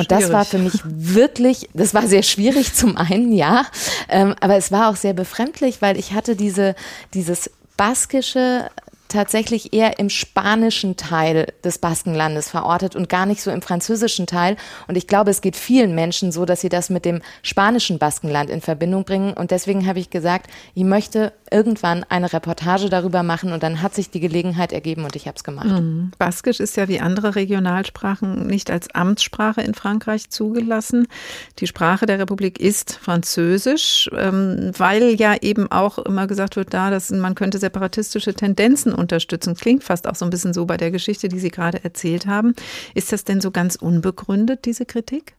Und schwierig. das war für mich wirklich, das war sehr schwierig zum einen, ja, ähm, aber es war auch sehr befremdlich, weil ich hatte diese, dieses baskische tatsächlich eher im spanischen Teil des Baskenlandes verortet und gar nicht so im französischen Teil. Und ich glaube, es geht vielen Menschen so, dass sie das mit dem spanischen Baskenland in Verbindung bringen. Und deswegen habe ich gesagt, ich möchte irgendwann eine Reportage darüber machen und dann hat sich die Gelegenheit ergeben und ich habe es gemacht. Mhm. Baskisch ist ja wie andere Regionalsprachen nicht als Amtssprache in Frankreich zugelassen. Die Sprache der Republik ist Französisch, ähm, weil ja eben auch immer gesagt wird, da, dass man könnte separatistische Tendenzen unterstützen. Klingt fast auch so ein bisschen so bei der Geschichte, die Sie gerade erzählt haben. Ist das denn so ganz unbegründet, diese Kritik?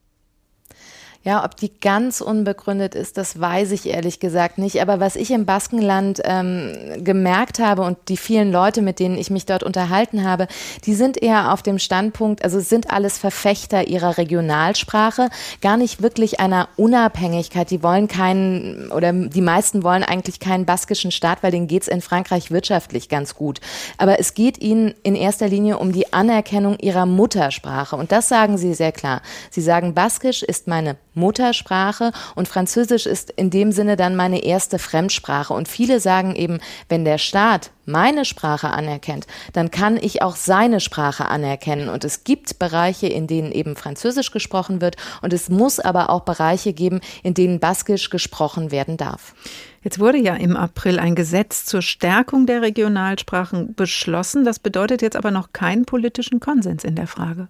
Ja, ob die ganz unbegründet ist, das weiß ich ehrlich gesagt nicht. Aber was ich im Baskenland ähm, gemerkt habe und die vielen Leute, mit denen ich mich dort unterhalten habe, die sind eher auf dem Standpunkt, also sind alles Verfechter ihrer Regionalsprache, gar nicht wirklich einer Unabhängigkeit. Die wollen keinen, oder die meisten wollen eigentlich keinen baskischen Staat, weil denen geht's in Frankreich wirtschaftlich ganz gut. Aber es geht ihnen in erster Linie um die Anerkennung ihrer Muttersprache. Und das sagen sie sehr klar. Sie sagen, Baskisch ist meine Muttersprache und Französisch ist in dem Sinne dann meine erste Fremdsprache. Und viele sagen eben, wenn der Staat meine Sprache anerkennt, dann kann ich auch seine Sprache anerkennen. Und es gibt Bereiche, in denen eben Französisch gesprochen wird. Und es muss aber auch Bereiche geben, in denen Baskisch gesprochen werden darf. Jetzt wurde ja im April ein Gesetz zur Stärkung der Regionalsprachen beschlossen. Das bedeutet jetzt aber noch keinen politischen Konsens in der Frage.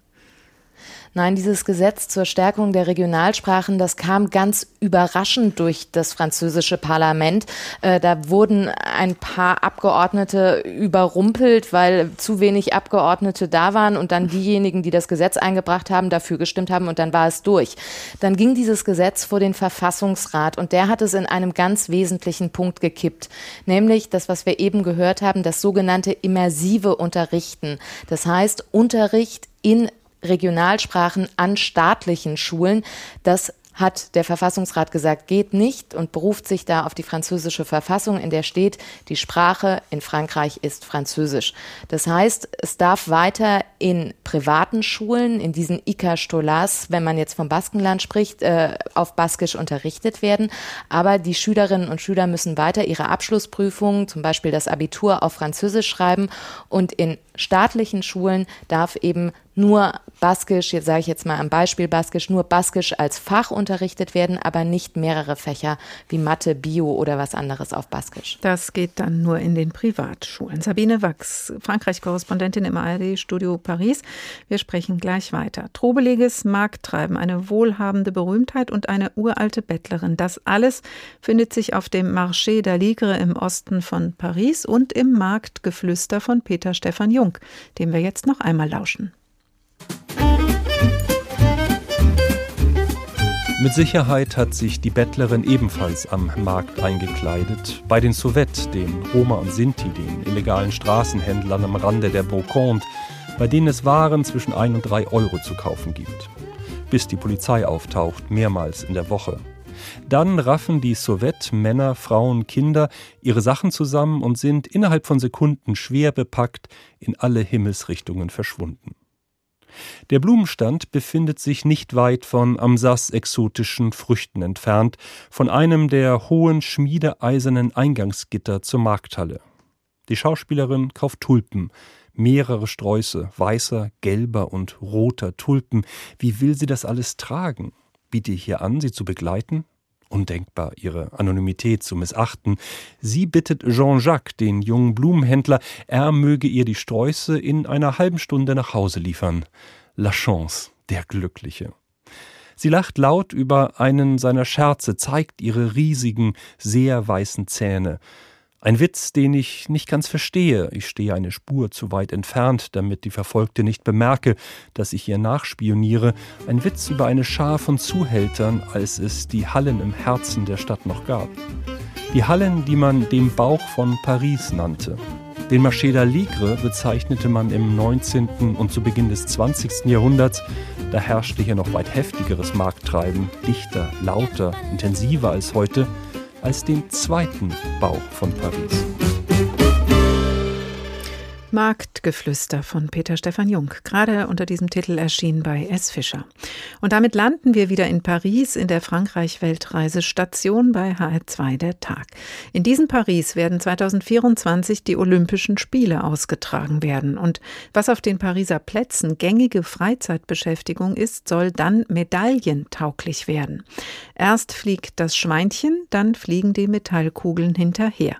Nein, dieses Gesetz zur Stärkung der Regionalsprachen, das kam ganz überraschend durch das französische Parlament. Äh, da wurden ein paar Abgeordnete überrumpelt, weil zu wenig Abgeordnete da waren und dann diejenigen, die das Gesetz eingebracht haben, dafür gestimmt haben und dann war es durch. Dann ging dieses Gesetz vor den Verfassungsrat und der hat es in einem ganz wesentlichen Punkt gekippt, nämlich das, was wir eben gehört haben, das sogenannte immersive Unterrichten. Das heißt, Unterricht in Regionalsprachen an staatlichen Schulen. Das hat der Verfassungsrat gesagt, geht nicht und beruft sich da auf die französische Verfassung, in der steht, die Sprache in Frankreich ist Französisch. Das heißt, es darf weiter in privaten Schulen, in diesen Ika Stolas, wenn man jetzt vom Baskenland spricht, äh, auf Baskisch unterrichtet werden. Aber die Schülerinnen und Schüler müssen weiter ihre Abschlussprüfungen, zum Beispiel das Abitur, auf Französisch schreiben und in staatlichen Schulen darf eben nur Baskisch, jetzt sage ich jetzt mal am Beispiel Baskisch, nur Baskisch als Fach unterrichtet werden, aber nicht mehrere Fächer wie Mathe, Bio oder was anderes auf Baskisch. Das geht dann nur in den Privatschulen. Sabine Wachs, Frankreich-Korrespondentin im ARD-Studio Paris. Wir sprechen gleich weiter. Trobeliges Markttreiben, eine wohlhabende Berühmtheit und eine uralte Bettlerin. Das alles findet sich auf dem Marché d'Aligre im Osten von Paris und im Marktgeflüster von Peter Stefan Jung, dem wir jetzt noch einmal lauschen. Mit Sicherheit hat sich die Bettlerin ebenfalls am Markt eingekleidet, bei den Sowjet, den Roma und Sinti, den illegalen Straßenhändlern am Rande der Brocante, bei denen es Waren zwischen 1 und 3 Euro zu kaufen gibt. bis die Polizei auftaucht, mehrmals in der Woche. Dann raffen die Sowjet Männer, Frauen, Kinder ihre Sachen zusammen und sind innerhalb von Sekunden schwer bepackt in alle Himmelsrichtungen verschwunden. Der Blumenstand befindet sich nicht weit von Amsas exotischen Früchten entfernt, von einem der hohen schmiedeeisernen Eingangsgitter zur Markthalle. Die Schauspielerin kauft Tulpen, mehrere Sträuße, weißer, gelber und roter Tulpen. Wie will sie das alles tragen? Biete ich ihr an, sie zu begleiten? Undenkbar, ihre Anonymität zu missachten. Sie bittet Jean-Jacques, den jungen Blumenhändler, er möge ihr die Sträuße in einer halben Stunde nach Hause liefern. La Chance, der Glückliche. Sie lacht laut über einen seiner Scherze, zeigt ihre riesigen, sehr weißen Zähne. Ein Witz, den ich nicht ganz verstehe. Ich stehe eine Spur zu weit entfernt, damit die Verfolgte nicht bemerke, dass ich ihr nachspioniere. Ein Witz über eine Schar von Zuhältern, als es die Hallen im Herzen der Stadt noch gab. Die Hallen, die man dem Bauch von Paris nannte. Den Marché d'Aligre bezeichnete man im 19. und zu Beginn des 20. Jahrhunderts. Da herrschte hier noch weit heftigeres Markttreiben, dichter, lauter, intensiver als heute als den zweiten Bau von Paris. Marktgeflüster von Peter Stefan Jung, gerade unter diesem Titel erschienen bei S. Fischer. Und damit landen wir wieder in Paris in der Frankreich-Weltreise Station bei HR2 der Tag. In diesem Paris werden 2024 die Olympischen Spiele ausgetragen werden. Und was auf den Pariser Plätzen gängige Freizeitbeschäftigung ist, soll dann medaillentauglich werden. Erst fliegt das Schweinchen, dann fliegen die Metallkugeln hinterher.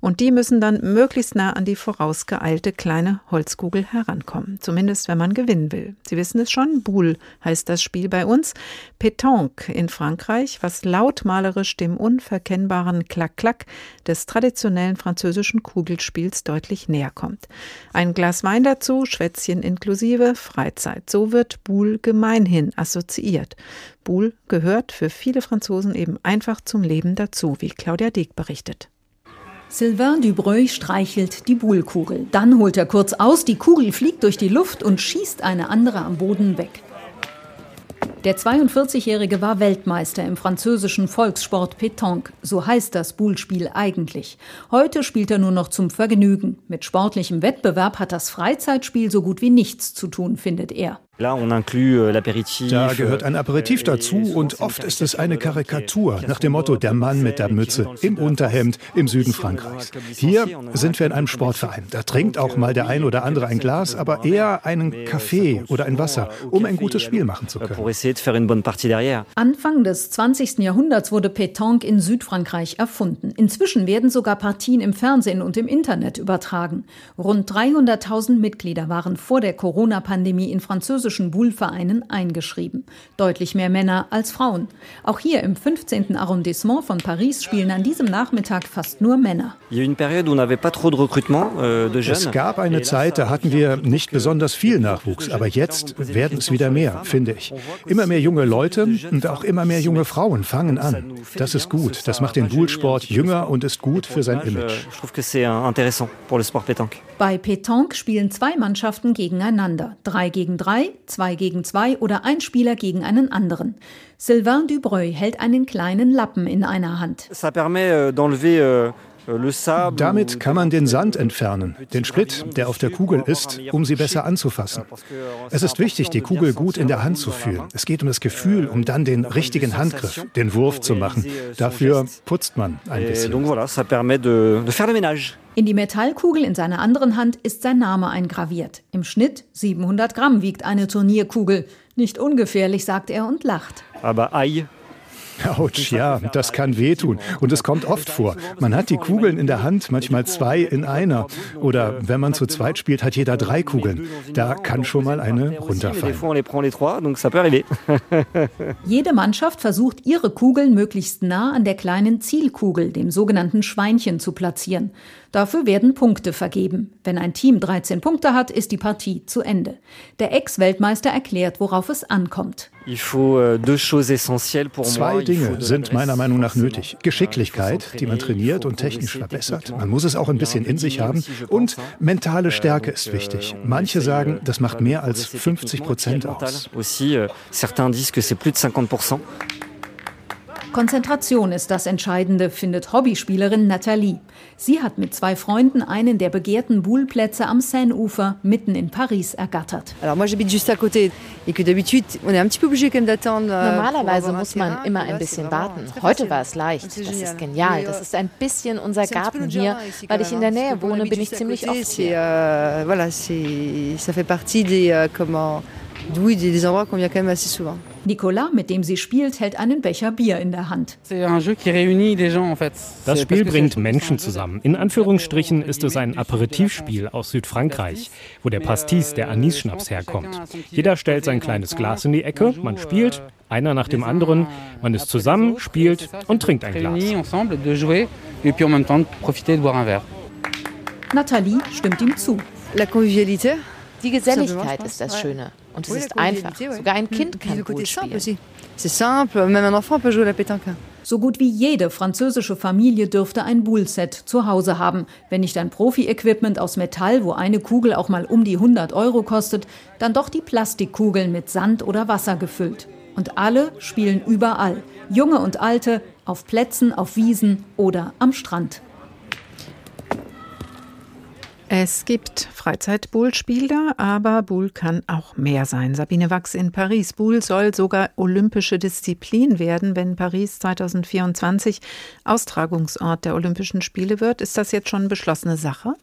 Und die müssen dann möglichst nah an die vorausgeeilte kleine Holzkugel herankommen. Zumindest, wenn man gewinnen will. Sie wissen es schon, Boule heißt das Spiel bei uns. Pétanque in Frankreich, was lautmalerisch dem unverkennbaren Klack-Klack des traditionellen französischen Kugelspiels deutlich näher kommt. Ein Glas Wein dazu, Schwätzchen inklusive, Freizeit. So wird Boule gemeinhin assoziiert. Boule gehört für viele Franzosen eben einfach zum Leben dazu, wie Claudia Deeg berichtet. Sylvain Dubreuil streichelt die Buhlkugel. Dann holt er kurz aus, die Kugel fliegt durch die Luft und schießt eine andere am Boden weg. Der 42-Jährige war Weltmeister im französischen Volkssport Pétanque, so heißt das Buhlspiel eigentlich. Heute spielt er nur noch zum Vergnügen. Mit sportlichem Wettbewerb hat das Freizeitspiel so gut wie nichts zu tun, findet er. Euh, da gehört ein Aperitif euh, dazu und oft ist es eine Karikatur nach dem Motto der Mann mit der Mütze im Unterhemd im Süden Frankreichs. Hier sind wir in einem Sportverein. Da trinkt auch mal der ein oder andere ein Glas, aber eher einen Kaffee oder ein Wasser, um ein gutes Spiel machen zu können. Anfang des 20. Jahrhunderts wurde Pétanque in Südfrankreich erfunden. Inzwischen werden sogar Partien im Fernsehen und im Internet übertragen. Rund 300.000 Mitglieder waren vor der Corona-Pandemie in französischen französischen Boule-Vereinen eingeschrieben. Deutlich mehr Männer als Frauen. Auch hier im 15. Arrondissement von Paris spielen an diesem Nachmittag fast nur Männer. Euh, es gab eine Zeit, da hatten wir nicht besonders viel Nachwuchs, aber jetzt werden es wieder mehr, finde ich. Immer mehr junge Leute und auch immer mehr junge Frauen fangen an. Das ist gut. Das macht den Boule-Sport jünger und ist gut für sein Image. Bei Pétanque spielen zwei Mannschaften gegeneinander. Drei gegen drei, zwei gegen zwei oder ein Spieler gegen einen anderen. Sylvain Dubreuil hält einen kleinen Lappen in einer Hand. Ça permet euh, d'enlever euh, damit kann man den Sand entfernen, den Split, der auf der Kugel ist, um sie besser anzufassen. Es ist wichtig, die Kugel gut in der Hand zu fühlen. Es geht um das Gefühl, um dann den richtigen Handgriff, den Wurf zu machen. Dafür putzt man ein bisschen. In die Metallkugel in seiner anderen Hand ist sein Name eingraviert. Im Schnitt 700 Gramm wiegt eine Turnierkugel. Nicht ungefährlich, sagt er und lacht. Aber Ei Autsch, ja, das kann wehtun. Und es kommt oft vor. Man hat die Kugeln in der Hand, manchmal zwei in einer. Oder wenn man zu zweit spielt, hat jeder drei Kugeln. Da kann schon mal eine runterfallen. Jede Mannschaft versucht, ihre Kugeln möglichst nah an der kleinen Zielkugel, dem sogenannten Schweinchen, zu platzieren. Dafür werden Punkte vergeben. Wenn ein Team 13 Punkte hat, ist die Partie zu Ende. Der Ex-Weltmeister erklärt, worauf es ankommt. Euh, Zwei Dinge sind meiner Meinung nach nötig. Geschicklichkeit, die man trainiert und technisch verbessert. Man muss es auch ein bisschen in sich haben. Und mentale Stärke ist wichtig. Manche sagen, das macht mehr als 50 Prozent aus. Konzentration ist das Entscheidende, findet Hobbyspielerin Nathalie. Sie hat mit zwei Freunden einen der begehrten Buhlplätze am Seine-Ufer mitten in Paris ergattert. Euh, Normalerweise muss man immer ein bisschen warten. Heute war es leicht. Das ist genial. Das ist ein bisschen unser Garten hier. Weil ich in der Nähe wohne, bin ich ziemlich oft hier. Voilà, ça fait partie des, comment, oui, des endroits qu'on vient quand même assez souvent. Nicolas, mit dem sie spielt, hält einen Becher Bier in der Hand. Das Spiel bringt Menschen zusammen. In Anführungsstrichen ist es ein Aperitivspiel aus Südfrankreich, wo der Pastis, der Anis-Schnaps herkommt. Jeder stellt sein kleines Glas in die Ecke, man spielt, einer nach dem anderen, man ist zusammen, spielt und trinkt ein Glas. Nathalie stimmt ihm zu. Die Geselligkeit ist das Schöne. Und es ist einfach. Sogar ein Kind kann gut spielen. So gut wie jede französische Familie dürfte ein Bullset zu Hause haben. Wenn nicht ein Profi-Equipment aus Metall, wo eine Kugel auch mal um die 100 Euro kostet, dann doch die Plastikkugeln mit Sand oder Wasser gefüllt. Und alle spielen überall. Junge und Alte, auf Plätzen, auf Wiesen oder am Strand. Es gibt Freizeit-Bull-Spieler, aber Bull kann auch mehr sein. Sabine Wachs in Paris. Bull soll sogar olympische Disziplin werden, wenn Paris 2024 Austragungsort der Olympischen Spiele wird. Ist das jetzt schon beschlossene Sache?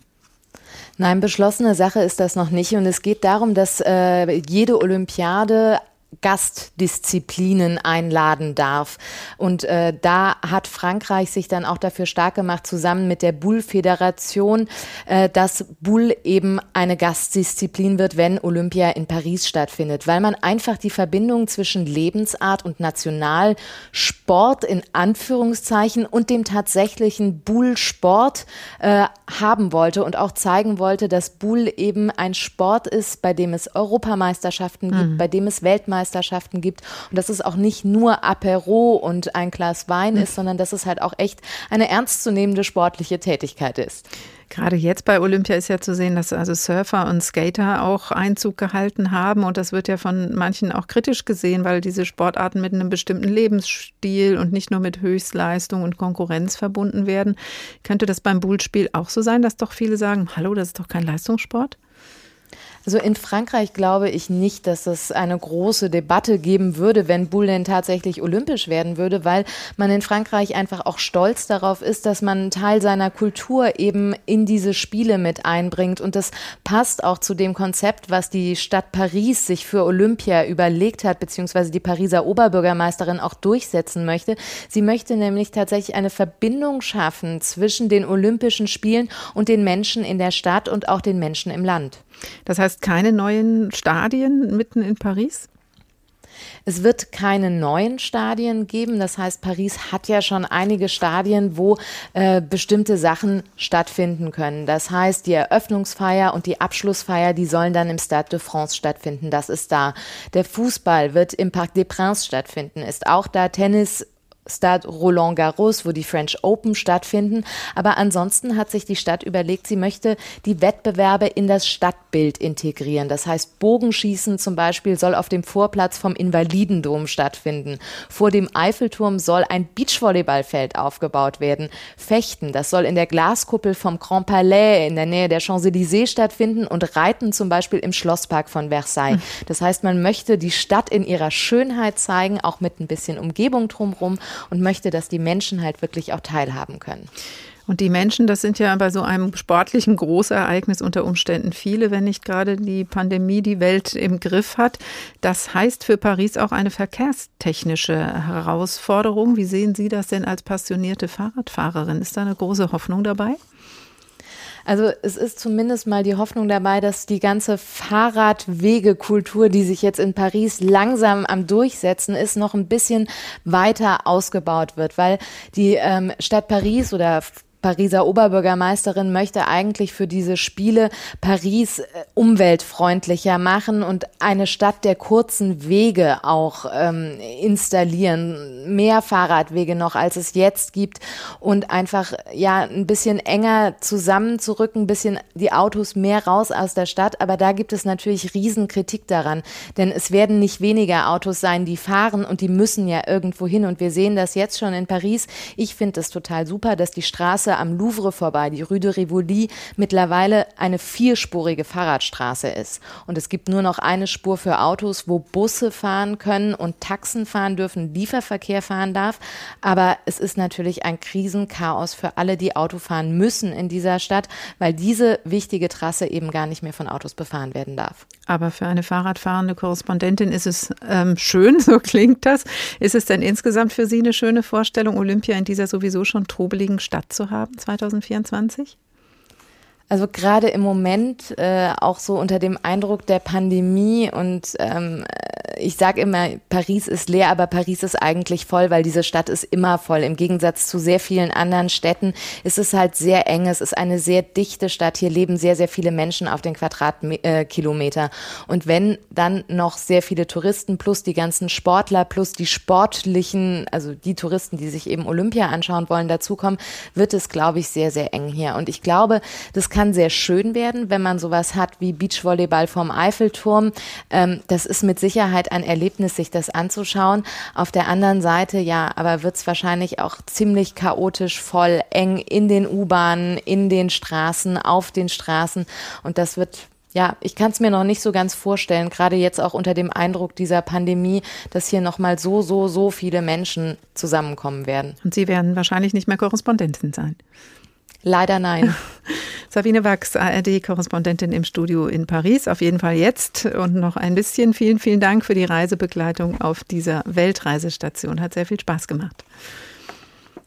Nein, beschlossene Sache ist das noch nicht. Und es geht darum, dass äh, jede Olympiade Gastdisziplinen einladen darf. Und äh, da hat Frankreich sich dann auch dafür stark gemacht, zusammen mit der Bull-Föderation, äh, dass Bull eben eine Gastdisziplin wird, wenn Olympia in Paris stattfindet, weil man einfach die Verbindung zwischen Lebensart und Nationalsport in Anführungszeichen und dem tatsächlichen Bull-Sport äh, haben wollte und auch zeigen wollte, dass Bull eben ein Sport ist, bei dem es Europameisterschaften mhm. gibt, bei dem es Weltmeisterschaften Weltmeisterschaften gibt und dass es auch nicht nur Apero und ein Glas Wein ist, sondern dass es halt auch echt eine ernstzunehmende sportliche Tätigkeit ist. Gerade jetzt bei Olympia ist ja zu sehen, dass also Surfer und Skater auch Einzug gehalten haben. Und das wird ja von manchen auch kritisch gesehen, weil diese Sportarten mit einem bestimmten Lebensstil und nicht nur mit Höchstleistung und Konkurrenz verbunden werden. Könnte das beim Bullspiel auch so sein, dass doch viele sagen, hallo, das ist doch kein Leistungssport? Also in Frankreich glaube ich nicht, dass es eine große Debatte geben würde, wenn Bull denn tatsächlich olympisch werden würde, weil man in Frankreich einfach auch stolz darauf ist, dass man einen Teil seiner Kultur eben in diese Spiele mit einbringt. Und das passt auch zu dem Konzept, was die Stadt Paris sich für Olympia überlegt hat, beziehungsweise die Pariser Oberbürgermeisterin auch durchsetzen möchte. Sie möchte nämlich tatsächlich eine Verbindung schaffen zwischen den Olympischen Spielen und den Menschen in der Stadt und auch den Menschen im Land. Das heißt, keine neuen Stadien mitten in Paris? Es wird keine neuen Stadien geben. Das heißt, Paris hat ja schon einige Stadien, wo äh, bestimmte Sachen stattfinden können. Das heißt, die Eröffnungsfeier und die Abschlussfeier, die sollen dann im Stade de France stattfinden. Das ist da. Der Fußball wird im Parc des Princes stattfinden, ist auch da. Tennis Stade Roland Garros, wo die French Open stattfinden. Aber ansonsten hat sich die Stadt überlegt, sie möchte die Wettbewerbe in das Stadtbild integrieren. Das heißt, Bogenschießen zum Beispiel soll auf dem Vorplatz vom Invalidendom stattfinden. Vor dem Eiffelturm soll ein Beachvolleyballfeld aufgebaut werden. Fechten, das soll in der Glaskuppel vom Grand Palais in der Nähe der Champs-Élysées stattfinden und Reiten zum Beispiel im Schlosspark von Versailles. Das heißt, man möchte die Stadt in ihrer Schönheit zeigen, auch mit ein bisschen Umgebung drumherum und möchte, dass die Menschen halt wirklich auch teilhaben können. Und die Menschen, das sind ja bei so einem sportlichen Großereignis unter Umständen viele, wenn nicht gerade die Pandemie die Welt im Griff hat. Das heißt für Paris auch eine verkehrstechnische Herausforderung. Wie sehen Sie das denn als passionierte Fahrradfahrerin? Ist da eine große Hoffnung dabei? Also es ist zumindest mal die Hoffnung dabei, dass die ganze Fahrradwegekultur, die sich jetzt in Paris langsam am Durchsetzen ist, noch ein bisschen weiter ausgebaut wird, weil die ähm, Stadt Paris oder Pariser Oberbürgermeisterin möchte eigentlich für diese Spiele Paris äh, umweltfreundlicher machen und eine Stadt der kurzen Wege auch ähm, installieren, mehr Fahrradwege noch, als es jetzt gibt und einfach ja ein bisschen enger zusammenzurücken, ein bisschen die Autos mehr raus aus der Stadt. Aber da gibt es natürlich Riesenkritik daran, denn es werden nicht weniger Autos sein, die fahren und die müssen ja irgendwo hin und wir sehen das jetzt schon in Paris. Ich finde es total super, dass die Straße Straße am Louvre vorbei, die Rue de Rivoli, mittlerweile eine vierspurige Fahrradstraße ist. Und es gibt nur noch eine Spur für Autos, wo Busse fahren können und Taxen fahren dürfen, Lieferverkehr fahren darf. Aber es ist natürlich ein Krisenchaos für alle, die Auto fahren müssen in dieser Stadt, weil diese wichtige Trasse eben gar nicht mehr von Autos befahren werden darf. Aber für eine Fahrradfahrende Korrespondentin ist es ähm, schön, so klingt das. Ist es denn insgesamt für Sie eine schöne Vorstellung, Olympia in dieser sowieso schon trubeligen Stadt zu haben, 2024? Also gerade im Moment äh, auch so unter dem Eindruck der Pandemie und ähm, ich sage immer, Paris ist leer, aber Paris ist eigentlich voll, weil diese Stadt ist immer voll. Im Gegensatz zu sehr vielen anderen Städten ist es halt sehr eng. Es ist eine sehr dichte Stadt. Hier leben sehr, sehr viele Menschen auf den Quadratkilometer. Äh, und wenn dann noch sehr viele Touristen plus die ganzen Sportler plus die sportlichen, also die Touristen, die sich eben Olympia anschauen wollen, dazukommen, wird es, glaube ich, sehr, sehr eng hier. Und ich glaube, das kann kann sehr schön werden, wenn man sowas hat wie Beachvolleyball vom Eiffelturm. Ähm, das ist mit Sicherheit ein Erlebnis, sich das anzuschauen. Auf der anderen Seite, ja, aber wird es wahrscheinlich auch ziemlich chaotisch, voll, eng in den U-Bahnen, in den Straßen, auf den Straßen. Und das wird ja, ich kann es mir noch nicht so ganz vorstellen, gerade jetzt auch unter dem Eindruck dieser Pandemie, dass hier nochmal so, so, so viele Menschen zusammenkommen werden. Und Sie werden wahrscheinlich nicht mehr Korrespondentin sein. Leider nein. Sabine Wachs, ARD-Korrespondentin im Studio in Paris. Auf jeden Fall jetzt und noch ein bisschen. Vielen, vielen Dank für die Reisebegleitung auf dieser Weltreisestation. Hat sehr viel Spaß gemacht.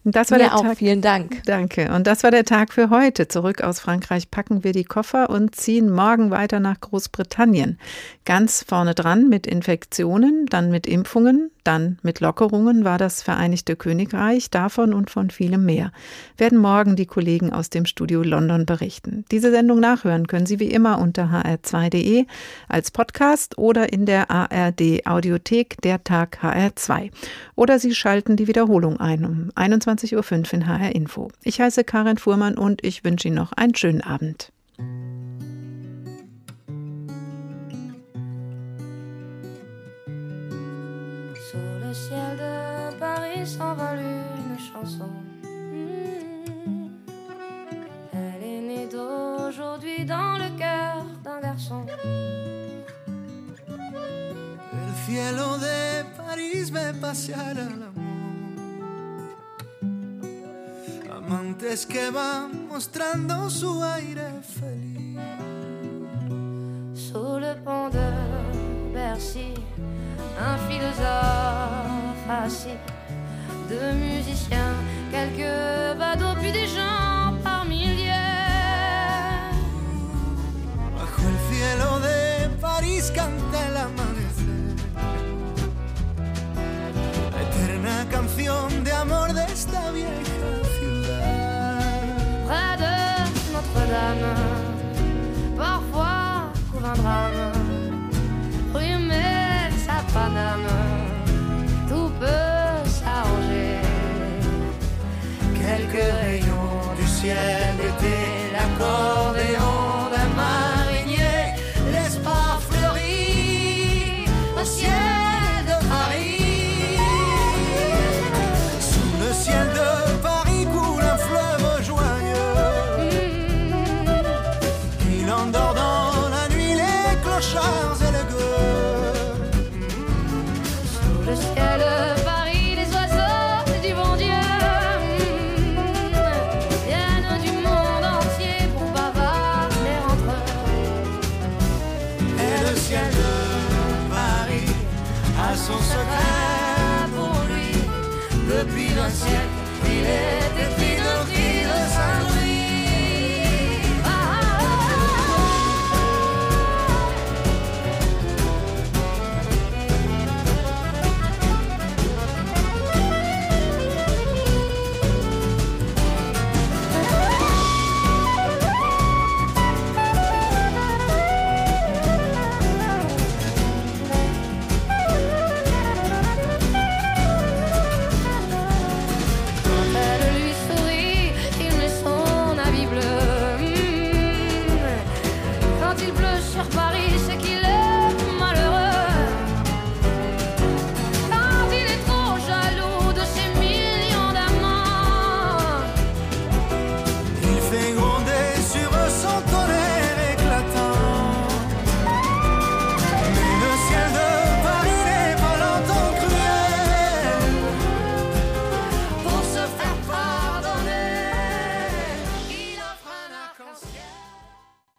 Und das war Mir der auch, Tag. Vielen Dank. Danke. Und das war der Tag für heute. Zurück aus Frankreich packen wir die Koffer und ziehen morgen weiter nach Großbritannien. Ganz vorne dran mit Infektionen, dann mit Impfungen, dann mit Lockerungen war das Vereinigte Königreich. Davon und von vielem mehr werden morgen die Kollegen aus dem Studio London berichten. Diese Sendung nachhören können Sie wie immer unter hr2.de als Podcast oder in der ARD Audiothek der Tag HR2. Oder Sie schalten die Wiederholung ein um 21.05 Uhr in HR Info. Ich heiße Karin Fuhrmann und ich wünsche Ihnen noch einen schönen Abend. s'envole une chanson. Hmm. Elle est née d'aujourd'hui dans le cœur d'un garçon. El cielo de París ve pasear al Amantes que van mostrando su aire feliz. Sous le pont de Bercy, un philosophe assis de musiciens, quelques badauds, puis des gens par milliers. Bajo el cielo de París canta el amanecer, la eterna canción de amor de esta vieja. Près de Notre-Dame, parfois couvre un drame, mais sa Paname, tout peut quelques rayons du ciel